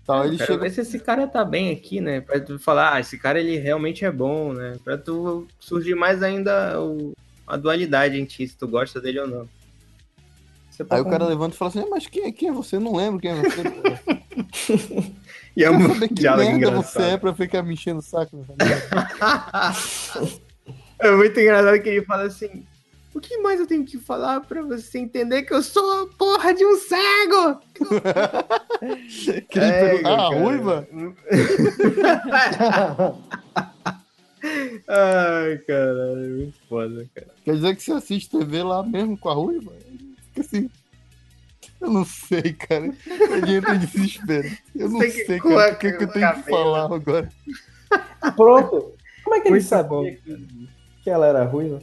tal, Eu ele quero chega ver se esse cara tá bem aqui, né? Pra tu falar, ah, esse cara ele realmente é bom, né? Pra tu surgir mais ainda o- a dualidade em ti, se tu gosta dele ou não. Você Aí o tá cara com- levanta e fala assim, "Ah, mas quem, é- quem é você? Eu não lembro quem é você. pô." E é Quer um saber que diálogo merda engraçado. você é pra ficar me enchendo o saco? É muito engraçado que ele fala assim: O que mais eu tenho que falar pra você entender que eu sou a porra de um cego? Que ele É, pergunta, ah, cara. ruiva? Ai, caralho, muito foda, cara. Quer dizer que você assiste TV lá mesmo com a ruiva? Fica assim. Eu não sei, cara. Ele entra em desespero. Eu não Tem que sei, cara. O que, que eu tenho a que cabelo. falar agora? Pronto. Como é que ele Muito sabia bom. que, que ela era ruiva?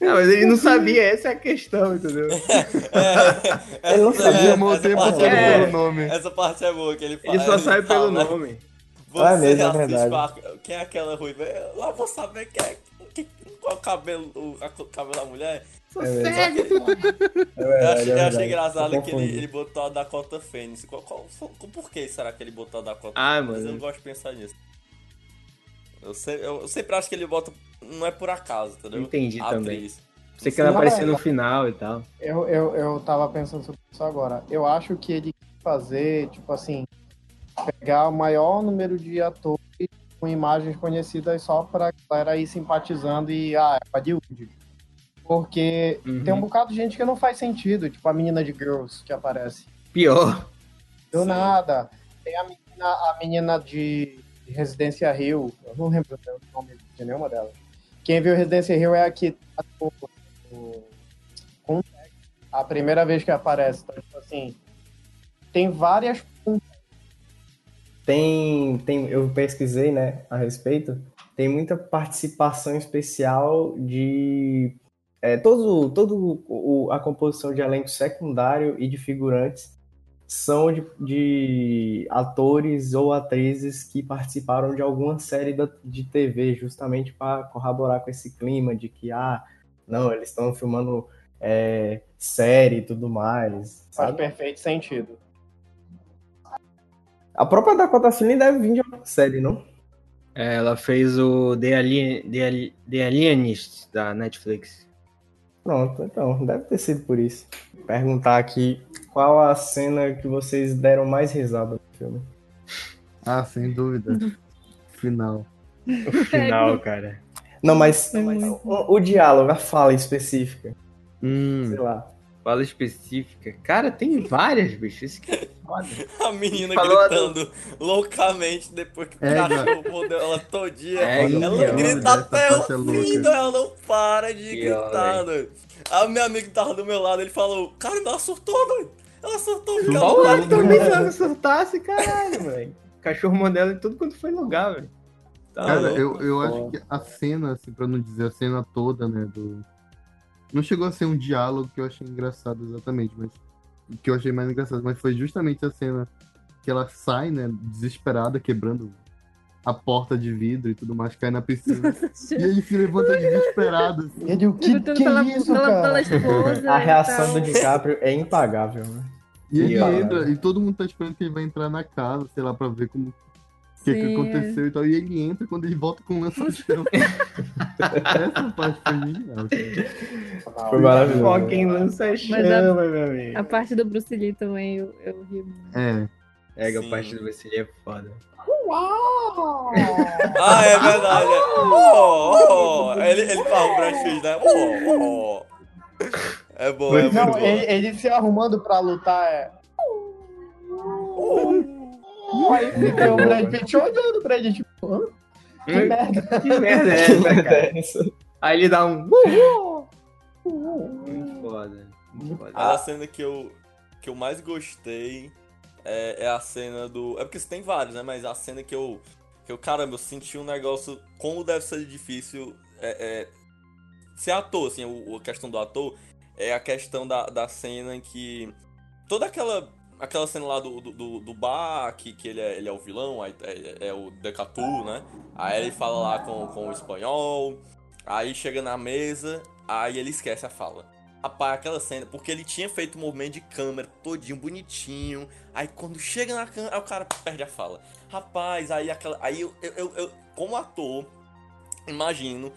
Não, mas ele não sabia, essa é a questão, entendeu? É, Ele não essa- sabia, o tempo todo é boa. pelo nome. Essa parte é boa que ele fala. Ele só sabe pelo fala, né? nome. Você Ah, mesmo, é verdade. a- quem é aquela ruiva? Eu Lá vou saber quem é. Qual é o cabelo, o cabelo da mulher? É cego. verdade. Eu É achei, eu é achei engraçado Eu que ele, ele botou a Dakota Fênix. Qual, qual, por que será que ele botou a Dakota Ah, Fênix? mano. Eu não gosto de pensar nisso. Eu, se- eu sempre acho que ele bota. Não é por acaso, entendeu? Entendi A também. atriz. Você que ela Não, aparecer é. no final e tal. Eu, eu, eu tava pensando sobre isso agora. Eu acho que ele fazer, tipo assim, pegar o maior número de atores com imagens conhecidas só pra galera ir simpatizando e, ah, é Hollywood. Porque Uhum. tem um bocado de gente que não faz sentido, tipo a menina de Girls que aparece. Pior. Do Sim. nada. Tem a menina, a menina de de Residência Rio, eu não lembro o nome de nenhuma delas. Quem viu Residência Rio é a que tá com a primeira vez que aparece. Então, tipo assim, tem várias tem, tem, eu pesquisei, né, a respeito. Tem muita participação especial de é, todo, todo o, a composição de elenco secundário e de figurantes são de, de atores ou atrizes que participaram de alguma série da, de TV, justamente para corroborar com esse clima de que, ah, não, eles estão filmando é, série e tudo mais. Faz Sabe? perfeito sentido. A própria Dakota Fanning deve vir de uma série, não? É, ela fez o The, Alien, The, The Alienist da Netflix. Pronto, então, deve ter sido por isso. Perguntar aqui qual a cena que vocês deram mais risada no filme. Ah, sem dúvida. Final. O final, cara. Não, mas muito. o, o diálogo, a fala específica, Hum. sei lá. Fala específica. Cara, tem várias, bicho. Isso que é foda. A menina Falou a gritando loucamente depois que o É, cachorro mordeu ela todinha. É, ela então, grita essa até é o fim, ela não para de Que gritar, doido. A minha amiga que tava do meu lado, ele falou, cara, ela surtou, doido. Ela surtou, porque Olha ela o lado também se ela surtasse, caralho, velho. Cachorro modelo em tudo quanto foi lugar, velho. Tá Cara, louco. eu, eu acho que a cena, assim, pra não dizer a cena toda, né, do... Não chegou a ser um diálogo que eu achei engraçado exatamente, mas... Que eu achei mais engraçado, mas foi justamente a cena que ela sai, né, desesperada, quebrando a porta de vidro e tudo mais, cai na piscina. e ele se levanta desesperado, assim. E ele, o que, que pela, é isso, pela, cara? pela esposa. A reação do DiCaprio é impagável, né? E ele E, entra, e todo mundo tá esperando que ele vai entrar na casa, sei lá, pra ver como o que, que Sim. aconteceu e tal. E ele entra quando ele volta com o lança-chão. Essa parte foi genial. Foi maravilhoso. Fucking lança Mas chama, meu amigo. A parte do Bruce Lee também eu, eu ri muito. É. É, que a parte do Vassili é foda. Ah, é verdade. é. Oh, oh. Ele, ele fala o Brad Pitt, né? Oh, oh. É bom, é Não, bom. ele, ele se arrumando pra lutar é. Aí fica o Brad Pitt olhando pra ele, tipo, hã? Que Hum, merda. Que merda é essa, cara? Aí ele dá um. Muito foda. Muito foda. A cena que eu, que eu mais gostei é, é a cena do. É porque você tem vários, né? Mas a cena que eu. Que eu, caramba, eu senti um negócio. Como deve ser difícil é, é, ser ator, assim, o, a questão do ator é a questão da, da cena em que. Toda aquela. Aquela cena lá do, do, do, bar, que, que ele, é, ele é o vilão, aí é, é o Decatu, né? Aí ele fala lá com, com o espanhol, aí chega na mesa, aí ele esquece a fala. Rapaz, aquela cena, porque ele tinha feito um movimento de câmera todinho, bonitinho. Aí quando chega na câmera, o cara perde a fala. Rapaz, aí aquela. Aí eu, eu, eu, como ator, imagino.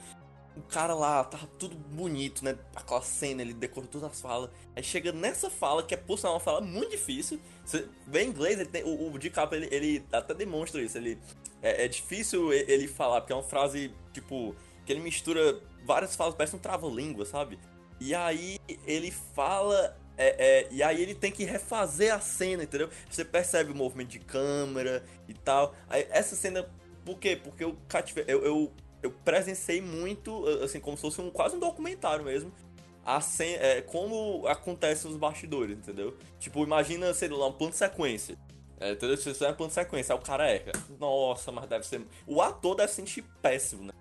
O cara lá, tava tudo bonito, né? Aquela cena, ele decorou todas as falas. Aí chega nessa fala, que é por sinal uma fala muito difícil. Você vê em inglês, ele tem, o, o DiCaprio, ele, ele até demonstra isso. Ele, é, é difícil ele falar, porque é uma frase, tipo, que ele mistura várias falas, parece um trava-língua, sabe? E aí ele fala. é, é, e aí ele tem que refazer a cena, entendeu? Você percebe o movimento de câmera e tal. Aí, essa cena. Por quê? Porque eu eu, eu, eu presenciei muito, assim, como se fosse um, quase um documentário mesmo. A cena, é, como acontece nos bastidores, entendeu? Tipo, imagina, sei lá, um plano de sequência. É, entendeu? Se você é um plano de sequência, aí o cara erra. Nossa, mas deve ser. O ator deve se sentir péssimo, né?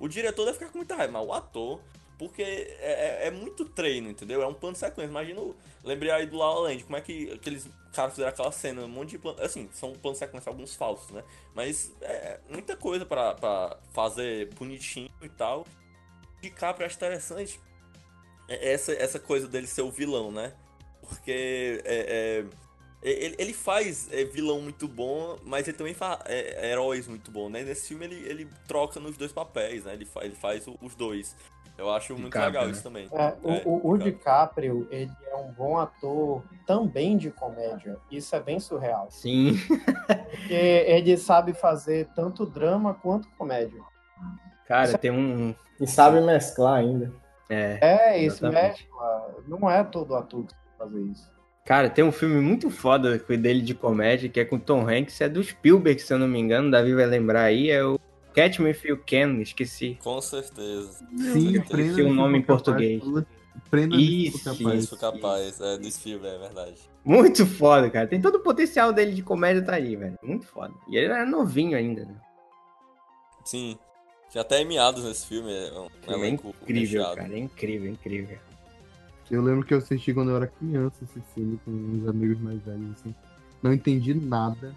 O diretor deve ficar com muita raiva, mas o ator, porque é, é- é muito treino, entendeu? É um plano de sequência. Imagina, lembrei aí do La La Land, como é que aqueles caras fizeram aquela cena, um monte de plano. Assim, são planos de sequência, alguns falsos, né? Mas é muita coisa pra fazer bonitinho e tal. De Caprio acho interessante é essa, essa coisa dele ser o vilão, né? Porque é, é, ele, ele faz é, vilão muito bom, mas ele também faz é, heróis muito bom, né? Nesse filme ele, ele troca nos dois papéis, né? Ele, fa, ele faz os dois. Eu acho muito DiCaprio, legal né? isso também. É, o, o, o DiCaprio, ele é um bom ator também de comédia. Isso é bem surreal. Sim. Porque ele sabe fazer tanto drama quanto comédia. Cara, tem um. E sabe mesclar ainda. É. É, isso mescla. Não é todo ator que sabe fazer isso. Cara, tem um filme muito foda dele de comédia, que é com Tom Hanks, é do Spielberg, se eu não me engano, Davi vai lembrar aí, é o Catch Me If You Can, esqueci. Com certeza. Sim, esqueci o nome em português. Prenda-me se Isso, capaz. Isso, capaz, é, do Spielberg, é verdade. Muito foda, cara. Tem todo o potencial dele de comédia tá aí, velho. Muito foda. E ele era novinho ainda, né? Sim. Tinha até meados nesse filme, é um É elenco incrível, recheado. cara. É incrível, incrível. Eu lembro que eu assisti quando eu era criança esse filme com uns amigos mais velhos, assim. Não entendi nada.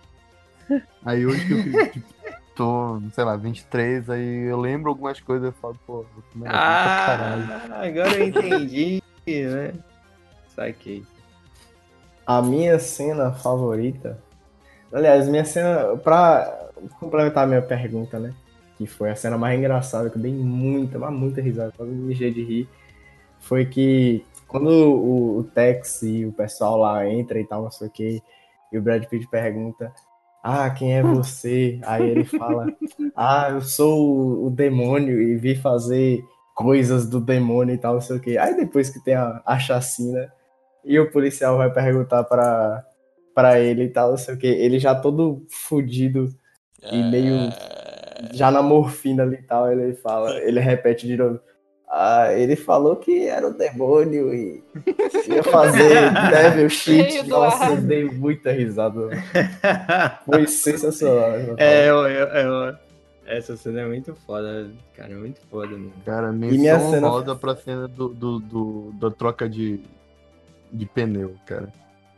Aí hoje que eu fiz, tipo, tô, sei lá, 23, aí eu lembro algumas coisas e falo, pô, o filme era bom pra caralho. Ah, agora eu entendi, né? Saquei. A minha cena favorita. Aliás, minha cena. Pra complementar a minha pergunta, né? Que foi a cena mais engraçada, que eu dei muita, mas muita risada, quase me mijei de rir. Foi que quando o, o Tex e o pessoal lá entra e tal, não sei o que, e o Brad Pitt pergunta. Ah, quem é você? Aí ele fala: Ah, eu sou o, demônio e vim fazer coisas do demônio e tal, não sei o que. Aí depois que tem a, a chacina, e o policial vai perguntar pra, pra ele e tal, não sei o que. Ele já todo fudido e meio É, já na morfina ali e tal, ele fala, ele repete de novo. Ah, ele falou que era o demônio e ia fazer devil shit. Meio do Nossa, eu dei muita risada. Foi sensacional. essa É, eu, eu, eu- essa cena é muito foda, cara. É muito foda mesmo. Cara, minha menção cena- roda pra cena do, do, do- da troca de, de pneu, cara.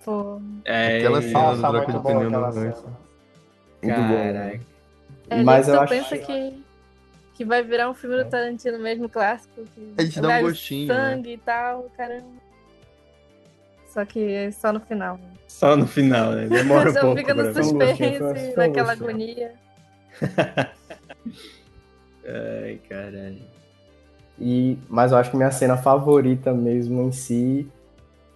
Pô. É, Aquela cena Nossa, do troca de pneu no cena. rancho. Muito bom. Caraca. né? A Mas eu acho pensa que, que vai virar um filme do Tarantino mesmo, clássico. Que A gente dá um gostinho, né? sangue e tal, caramba. Só que é só no final. Só no final, né? Demora um pouco. fica no suspense. naquela agonia. Ai, caralho. E, mas eu acho que minha cena favorita mesmo em si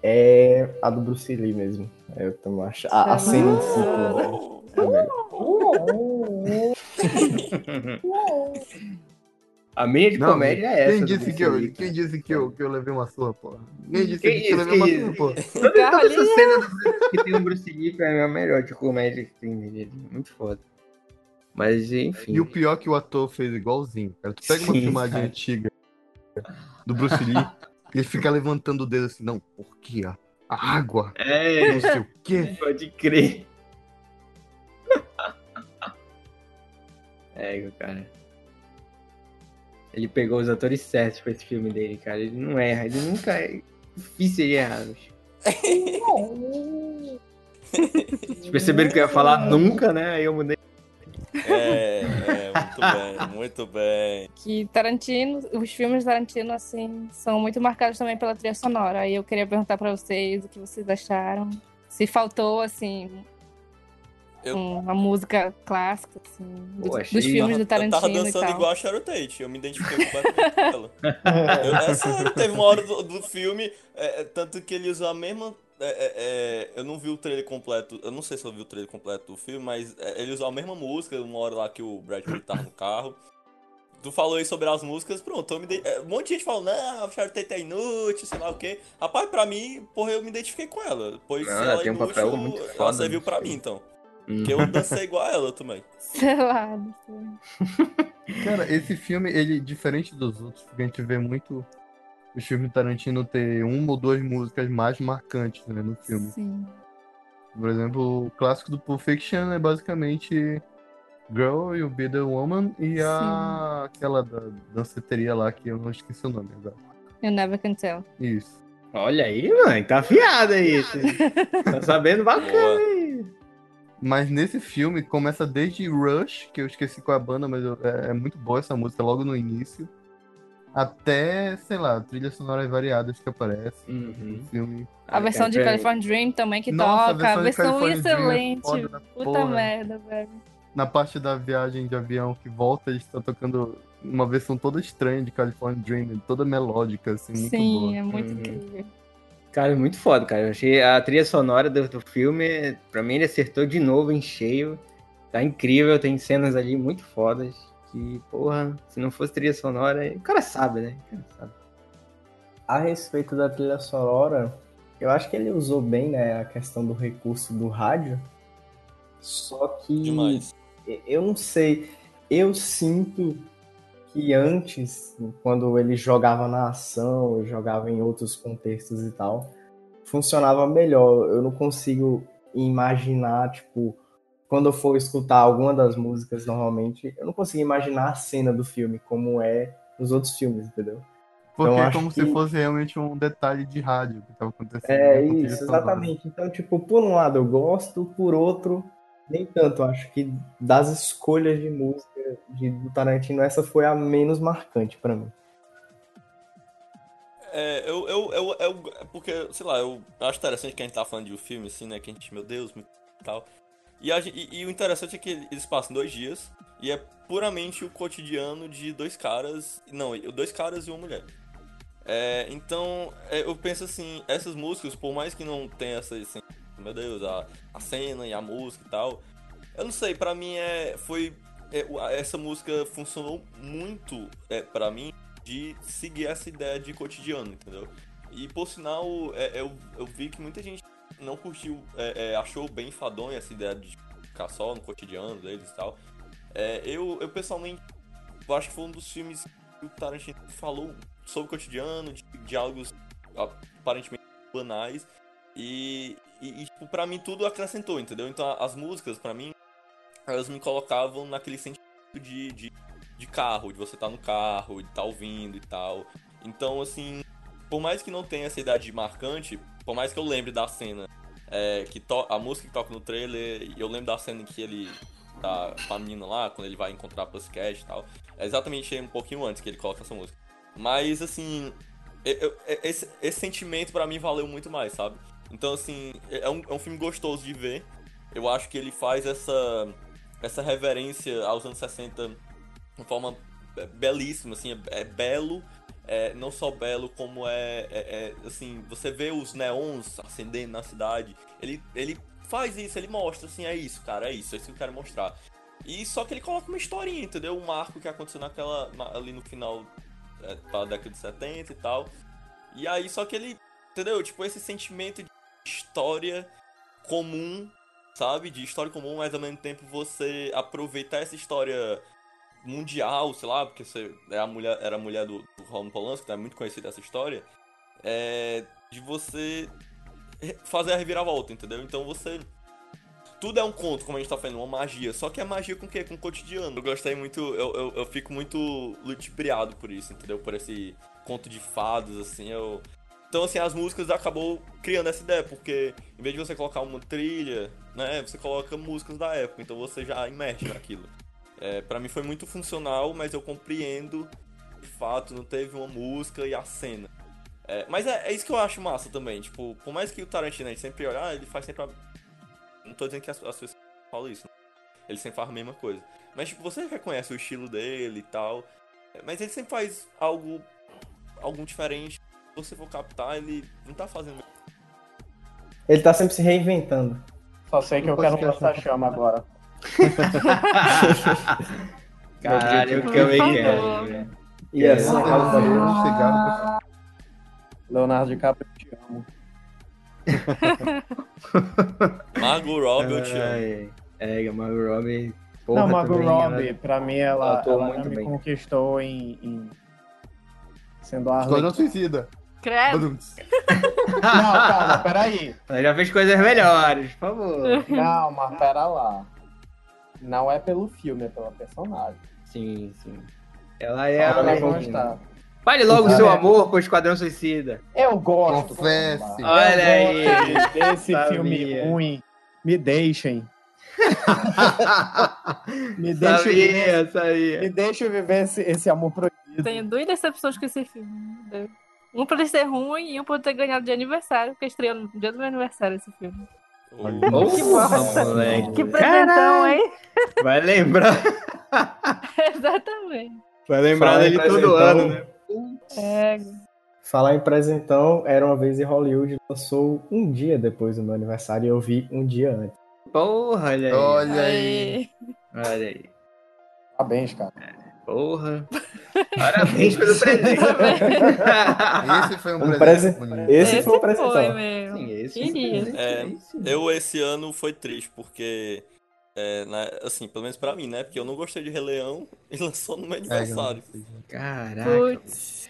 é a do Bruce Lee mesmo. Eu também acho. A, a cena em si, pô, é a minha de Não, comédia é essa. Quem disse, que eu, quem cara. disse que eu, que eu levei uma surra, porra? Quem disse Que que, eu isso, levei uma surra, porra? Toda, toda essa cena do Bruce- que tem o Bruce Lee pra mim é a melhor de comédia que tem dele. Muito foda. Mas, enfim. E o pior é que o ator fez igualzinho, cara. Tu pega uma Sim, filmagem cara. antiga do Bruce Lee, ele fica levantando o dedo assim, não, porque a a água, É, não sei o quê. pode crer. É, cara. Ele pegou os atores certos pra esse filme dele, cara. Ele não erra, ele nunca é difícil de errar. bicho. Vocês perceberam que eu ia falar nunca, né? Aí eu mudei. É, é, muito bem, muito bem. Que Tarantino, os filmes de Tarantino, assim, são muito marcados também pela trilha sonora. Aí eu queria perguntar pra vocês o que vocês acharam. Se faltou, assim, Eu- uma música clássica, assim, do- Pô, achei- dos filmes do Eu tava Tarantino e dançando tal. igual a Sharon Tate, eu me identifiquei completamente com ela. Eu, é sério, teve uma hora do, do filme, é, é, tanto que ele usou a mesma. é, é, é, eu não vi o trailer completo, eu não sei se eu vi o trailer completo do filme, mas é, ele usou a mesma música, uma hora lá que o Brad Pitt tava no carro. Tu falou aí sobre as músicas, pronto, eu me é, um monte de gente falou, não, a Sharon Tate é inútil, sei lá o quê. Rapaz, pra mim, porra, eu me identifiquei com ela. Pois Não, se ela é tem um inútil, papel muito ela foda serviu no pra mim, então. Porque eu dancei igual a ela também. Sei lá, não sei. Cara, esse filme, ele, diferente dos outros, porque a gente vê muito os filmes do Tarantino ter uma ou duas músicas mais marcantes né, no filme. Sim. Por exemplo, o clássico do Pulp Fiction é basicamente Girl, You Be The Woman e a aquela da danceteria lá que eu não esqueci o nome agora. You never can tell. Isso. Olha aí, mano, tá afiado aí. tá sabendo bacana Boa. aí. Mas nesse filme começa desde Rush, que eu esqueci qual é a banda, mas eu- é, é muito boa essa música logo no início, até, sei lá, trilhas sonoras variadas que aparecem Uhum. no filme. A versão de é, California Dream também que Nossa, a toca. A versão versão, de California Dream é excelente. da Puta porra. merda, velho. Na parte da viagem de avião que volta, eles estão tocando uma versão toda estranha de California Dream, toda melódica, assim, muito Sim, boa. é muito Uhum. incrível. Cara, é muito foda, cara. Eu achei a trilha sonora do, do filme, pra mim, ele acertou de novo em cheio. Tá incrível, tem cenas ali muito fodas. Que, porra, se não fosse trilha sonora, o cara sabe, né? O cara sabe. A respeito da trilha sonora, eu acho que ele usou bem, né, a questão do recurso do rádio. Só que Demais. eu não sei, eu sinto que antes, quando ele jogava na ação, jogava em outros contextos e tal, funcionava melhor. Eu não consigo imaginar, tipo, quando eu for escutar alguma das músicas normalmente, eu não consigo imaginar a cena do filme como é nos outros filmes, entendeu? Porque Então, é como que- se fosse realmente um detalhe de rádio que tava acontecendo. É ele isso, exatamente. Então, tipo, por um lado eu gosto, por outro, nem tanto. Acho que das escolhas de música de, do Tarantino, essa foi a menos marcante pra mim. É, eu, eu, eu, eu- porque, sei lá, eu acho interessante que a gente tá falando de um filme, assim, né? Que a gente, meu Deus, tal. E, a e, e o interessante é que eles passam dois dias e é puramente o cotidiano de dois caras. Não, dois caras e uma mulher. É, então, é, eu penso assim, essas músicas, por mais que não tenha essa, assim, meu Deus, a, a cena e a música e tal, eu não sei, pra mim é, foi, é, essa música funcionou muito é, para mim de seguir essa ideia de cotidiano, entendeu? E por sinal, é, eu, eu vi que muita gente não curtiu, é, é, achou bem fadonha essa ideia de ficar só no cotidiano deles e tal. É, eu, eu pessoalmente eu acho que foi um dos filmes que o Tarantino falou sobre o cotidiano, de diálogos aparentemente banais. E, e, e, tipo, pra mim tudo acrescentou, entendeu? Então as músicas, pra mim, elas me colocavam naquele sentido de, de, de carro, de você estar no carro, de estar ouvindo e tal. Então, assim, por mais que não tenha essa idade marcante, por mais que eu lembre da cena, é, que a música que toca no trailer, eu lembro da cena em que ele tá com a menina lá, quando ele vai encontrar a Pussycat e tal. É exatamente um pouquinho antes que ele coloca essa música. Mas, assim, eu- eu- esse, esse sentimento pra mim valeu muito mais, sabe? Então, assim, é um, é um filme gostoso de ver. Eu acho que ele faz essa, essa reverência aos anos 60 de forma belíssima, assim, é, é belo, é, não só belo, como é, é- é, assim, você vê os neons acendendo na cidade, ele, ele faz isso, ele mostra, assim, é isso, cara, é isso, é isso que eu quero mostrar. E só que ele coloca uma historinha, entendeu? Um marco que aconteceu naquela, na- ali no final é, da década de 70 e tal. E aí, só que ele, entendeu? Tipo, esse sentimento de história comum, sabe? De história comum, mas ao mesmo tempo você aproveitar essa história mundial, sei lá, porque você é a mulher, era a mulher do, do Roman Polanski, que é muito conhecida essa história, é de você fazer a reviravolta, entendeu? Então você tudo é um conto, como a gente tá falando, uma magia. Só que é magia com o quê? Com o cotidiano. Eu gostei muito, eu, eu, eu fico muito ludibriado por isso, entendeu? Por esse conto de fadas, assim, eu... Então, assim, as músicas acabou criando essa ideia, porque em vez de você colocar uma trilha, né, você coloca músicas da época, então você já imerge naquilo. É, para mim foi muito funcional, mas eu compreendo, de fato, não teve uma música e a cena. É, mas é, é isso que eu acho massa também, tipo, por mais que o Tarantino sempre olha, ah, ele faz sempre a... Não tô dizendo que as, as pessoas falam isso, né? ele sempre faz a mesma coisa. Mas, tipo, você reconhece o estilo dele e tal, é, mas ele sempre faz algo, algo diferente. Se você for captar, ele não tá fazendo... Ele tá sempre se reinventando. Só sei que eu quero um lança-chama agora. Caralho, que eu me quero. E essa Não, pra- Leonardo DiCaprio, eu te amo. Margot Robbie, eu te amo. Ai, É, Margot Robbie. Porra, não, também, Robbie, ela- pra mim, ela, ela muito me bem. conquistou em, em- sendo a Esquadrão Arlequina. Suicida. Credo. Não, calma, peraí. Ela já fez coisas melhores, por favor. Não, mas pera lá. Não é pelo filme, é pela personagem. Sim, sim. Ela é Só a Arlequina. constar. Fale logo Ah, seu é. amor com o Esquadrão Suicida. Eu gosto. Confesse. Eu Olha aí. Desse Sabia. filme ruim. Me deixem. Me deixem viver, sabia, me sabia. deixem viver esse, esse amor proibido. Tenho duas decepções com esse filme. Um por ele ser ruim e um por ter ganhado de aniversário, porque estreou no dia do meu aniversário esse filme. O- Que bosta. moleque. Que presentão, hein? Vai lembrar, Exatamente. vai lembrar Fala dele todo ano, né? É, Falar em presentão, era uma vez em Hollywood, lançou um dia depois do meu aniversário e eu vi um dia antes. Porra, olha aí. Olha aí. aí. Olha aí. Parabéns, cara. Porra. Parabéns pelo presente. Esse foi um, Um presente. Esse, Esse foi um presentão. foi mesmo. Sim, esse Queria. esse- É, Eu, esse ano, foi triste, porque É, né, assim, pelo menos pra mim, né? Porque eu não gostei de Rei Leão e lançou no meu É, aniversário. Caraca. Putz.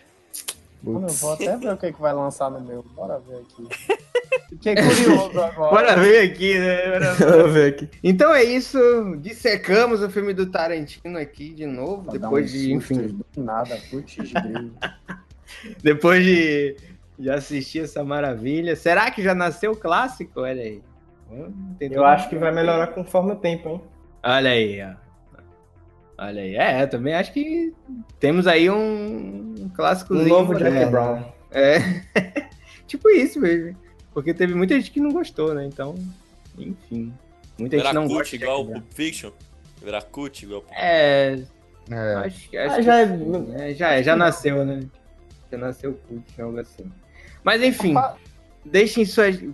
Mano, eu vou até ver o que, que vai lançar no meu. Bora ver aqui. Fiquei curioso agora. Bora ver aqui, né? Bora ver. Aqui. Então é isso. Dissecamos o filme do Tarantino aqui de novo. Pra Depois uns de, enfim, do Nada, putz, depois de, de assistir essa maravilha. Será que já nasceu o clássico? Olha aí. Eu acho que vai melhorar conforme o tempo, hein? Olha aí, ó. Olha aí. É, também acho que temos aí um, um Um clássicozinho. novo Jack. Brown. É. tipo isso mesmo. Porque teve muita gente que não gostou, né? Então, enfim. Muita gente Virar não cut gosta. de igual o. Pulp Fiction. Virar cut igual. É, É, acho, que- Ah, acho já é- que, é, já, é, já nasceu, né? Já nasceu cult, algo assim. Mas enfim, deixem suas. Você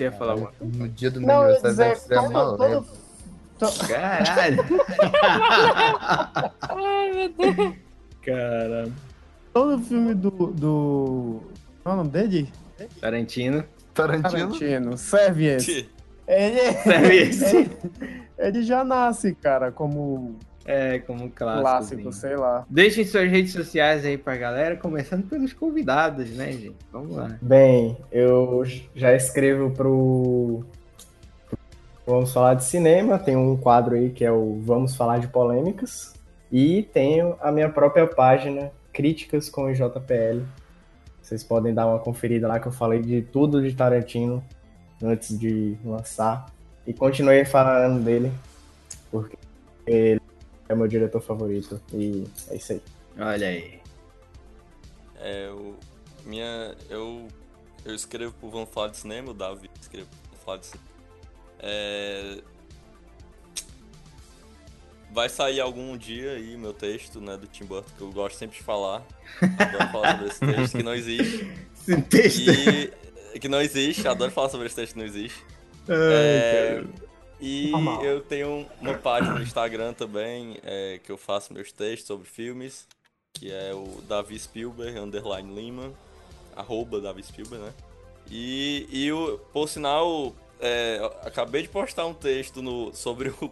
ia falar alguma coisa? no dia do meu Não, aniversário todo, maior. todo, Caralho! Ai, meu Deus. Caramba. todo filme do. do... Qual é o nome dele? Tarantino. Tarantino. Tarantino. Serve esse. Ele, Serve esse. ele, ele já nasce, cara, como É, como clássico. clássico, sei lá. Deixem suas redes sociais aí pra galera, começando pelos convidados, né, gente? Vamos lá. Bem, eu já escrevo pro. Vamos falar de cinema. Tem um quadro aí que é o Vamos Falar de Polêmicas. E tenho a minha própria página, Críticas com o JPL. Vocês podem dar uma conferida lá que eu falei de tudo de Tarantino antes de lançar. E continuei falando dele, porque ele é meu diretor favorito. E é isso aí. Olha aí. É, o, minha, eu, eu escrevo pro Vamos Falar de Cinema, o Davi escreve pro Vamos Falar de Cinema. É, vai sair algum dia aí meu texto, né, do Tim Burton, que eu gosto sempre de falar. Adoro falar sobre esse texto que não existe. Esse texto. E, que não existe, adoro falar sobre esse texto que não existe. Ai, É, e Normal. eu tenho uma página no Instagram também, é, que eu faço meus textos sobre filmes, que é o Davi Spielberg, underline Lima, arroba Davi Spielberg, né? E, e o, por sinal, é, acabei de postar um texto no, sobre o,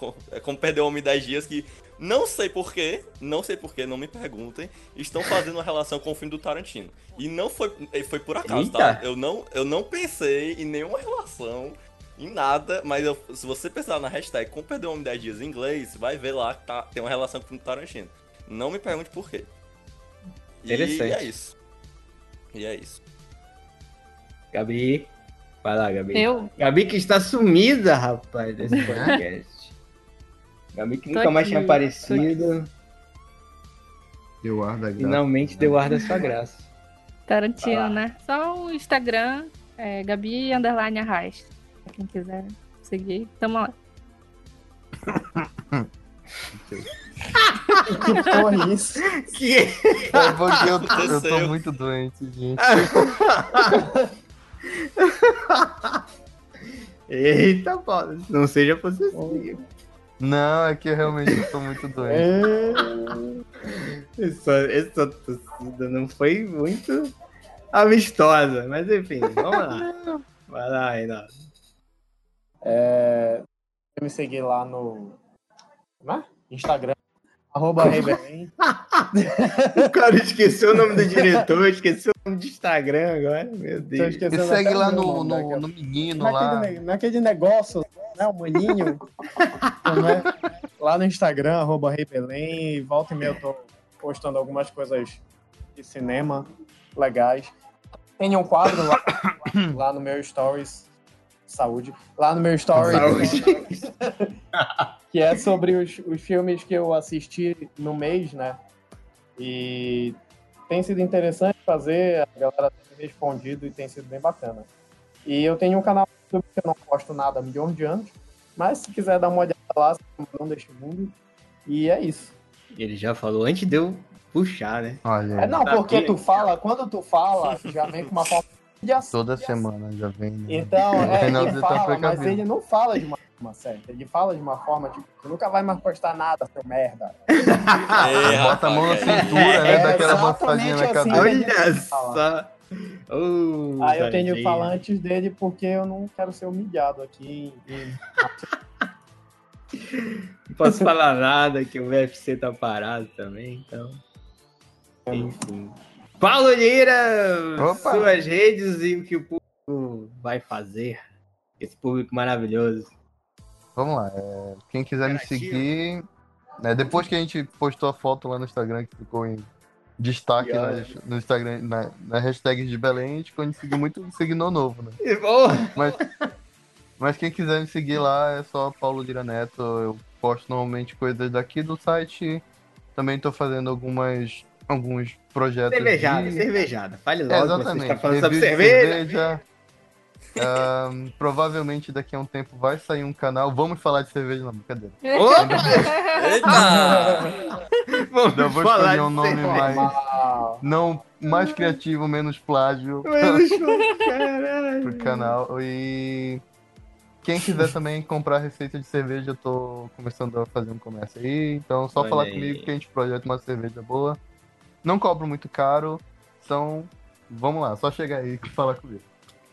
o- é, como perder o homem em 10 dias, que não sei porquê, não sei porquê, não me perguntem, estão fazendo uma relação com o filme do Tarantino. E não foi, foi por acaso, tá? Eita. Eu não, eu não pensei em nenhuma relação em nada, mas eu- se você pensar na hashtag como perder o homem em 10 dias em inglês, vai ver lá que tá, tem uma relação com o filme do Tarantino. Não me pergunte por quê. Interessante. e é isso. E é isso. Gabi. Vai lá, Gabi. Eu? Gabi que está sumida, rapaz, desse podcast. Gabi que Tô nunca mais aqui, tinha tô aparecido. Eu ar da graça. Finalmente deu ar da sua graça. Tarantino, né? Só o Instagram, é, Gabi Underline Arraes. Pra Quem quiser seguir, tamo lá. Que porra é isso? Que... É porque eu, eu tô muito doente, gente. Eita, pô, não seja possessivo. Não, é que eu realmente tô muito doente. É, Essa, essa torcida não foi muito amistosa, mas enfim, vamos lá. Vai lá, Reinaldo. é, me seguir lá no é? Instagram, arroba Rei Belém. O cara esqueceu o nome do diretor, esqueceu o nome do Instagram agora, meu Tô Deus. esquecendo E segue lá no, no, daquela- no menino naquele, lá. ne- naquele negócio, né? O maninho. É? Lá no Instagram, arroba Rei Belém. Volta e meia eu tô postando algumas coisas de cinema legais. Tem um quadro lá, lá no meu Stories. Saúde. Lá no meu Stories. que é sobre os, os filmes que eu assisti no mês, né? E tem sido interessante fazer, a galera tem respondido e tem sido bem bacana. E eu tenho um canal no YouTube que eu não posto nada há milhões de anos, mas se quiser dar uma olhada lá, não deste mundo. E é isso. Ele já falou antes de eu puxar, né? Olha, É, não, Tá porque tu fala, quando tu fala, já vem com uma forma toda semana já vem. né? Então, é, ele tá fala, mas ele não fala de uma forma certa. Ele fala de uma forma, tipo, tu nunca vai mais postar nada, seu merda. Ei, Bota a mão na que é cintura, né? É, Daquela exatamente massadinha na assim. cabeça. Olha só. Oh, Aí eu tenho que falar antes dele porque eu não quero ser humilhado aqui. Não posso falar nada que o UFC tá parado também, então. Enfim. Paulo Lira, Opa! suas redes e o que o público vai fazer. Esse público maravilhoso. Vamos lá. é, quem quiser me seguir. né, depois que a gente postou a foto lá no Instagram, que ficou em destaque nas- no Instagram, na, na hashtag de Belém, a gente conseguiu muito seguidor novo, né? E, bom, Mas, mas quem quiser me seguir lá é só Paulo Lira Neto. Eu posto normalmente coisas daqui do site. Também tô fazendo algumas, alguns projetos. cervejada, de... cervejada. Fale É, logo, você exatamente. está falando sobre Review cerveja. cerveja. Provavelmente daqui a um tempo vai sair um canal. Vamos falar de cerveja, não, brincadeira. Opa! Eita! Vamos Eu vou falar escolher um nome cerveja. mais. Não, mais criativo, menos plágio Menos- Caralho. pro canal. E quem quiser também comprar receita de cerveja, eu tô começando a fazer um comércio aí. Então, só Olha falar aí. comigo que a gente projeta uma cerveja boa. Não cobro muito caro. Então, vamos lá, só chegar aí e falar comigo.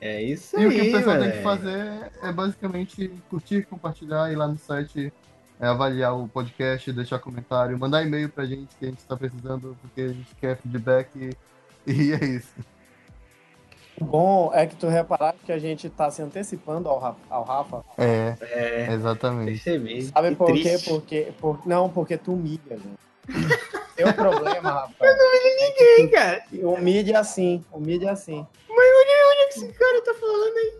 É isso E aí, o que o pessoal tem que fazer é basicamente curtir, compartilhar, ir lá no site, é, avaliar o podcast, deixar comentário, mandar e-mail pra gente que a gente tá precisando, porque a gente quer feedback e, e é isso. o bom é que tu reparaste que a gente tá se antecipando ao Rafa. Ao Rafa. É, É, exatamente. percebi. Sabe Que por quê? triste. Porque, por, não, porque tu humilha, gente. Teu problema, Rafa. Ninguém, cara. Humilha assim, humilha assim. Mas olha, olha o que esse cara tá falando aí.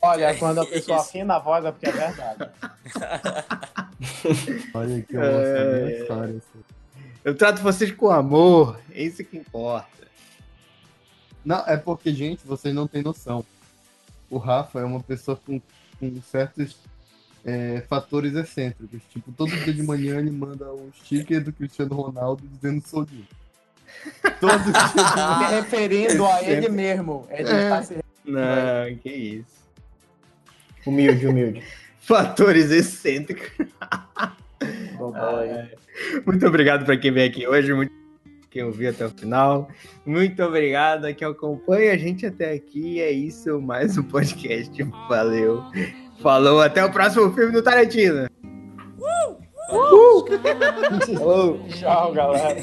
Olha, quando a pessoa afina a voz é porque é verdade. Olha que É, é. história. assim. Eu trato vocês com amor, é isso que importa. Não, é porque, gente, vocês não têm noção. O Rafa é uma pessoa com, com certos é, fatores excêntricos. Tipo, todo dia de manhã ele manda um sticker do Cristiano Ronaldo dizendo sou Deus. Todo dia. Se referindo a ele mesmo. Ele É. se Não, que isso. Humilde, humilde. Fatores excêntricos. referindo. Muito obrigado para quem veio aqui hoje, muito quem ouviu até o final. Muito obrigado a quem acompanha a gente até aqui. É isso, mais um podcast. Valeu. Falou, até o próximo filme do Tarantino. Falou. Tchau, galera.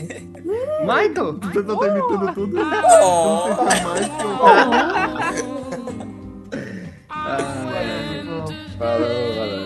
Michael? Pessoal tá imitando tudo. Oh. Eu não sei se é mais que eu- Ah, falou, falou.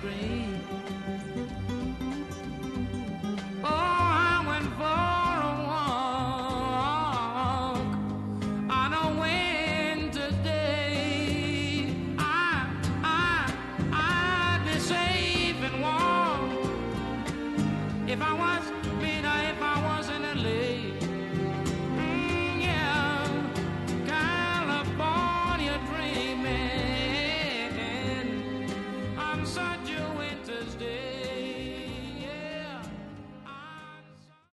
screen.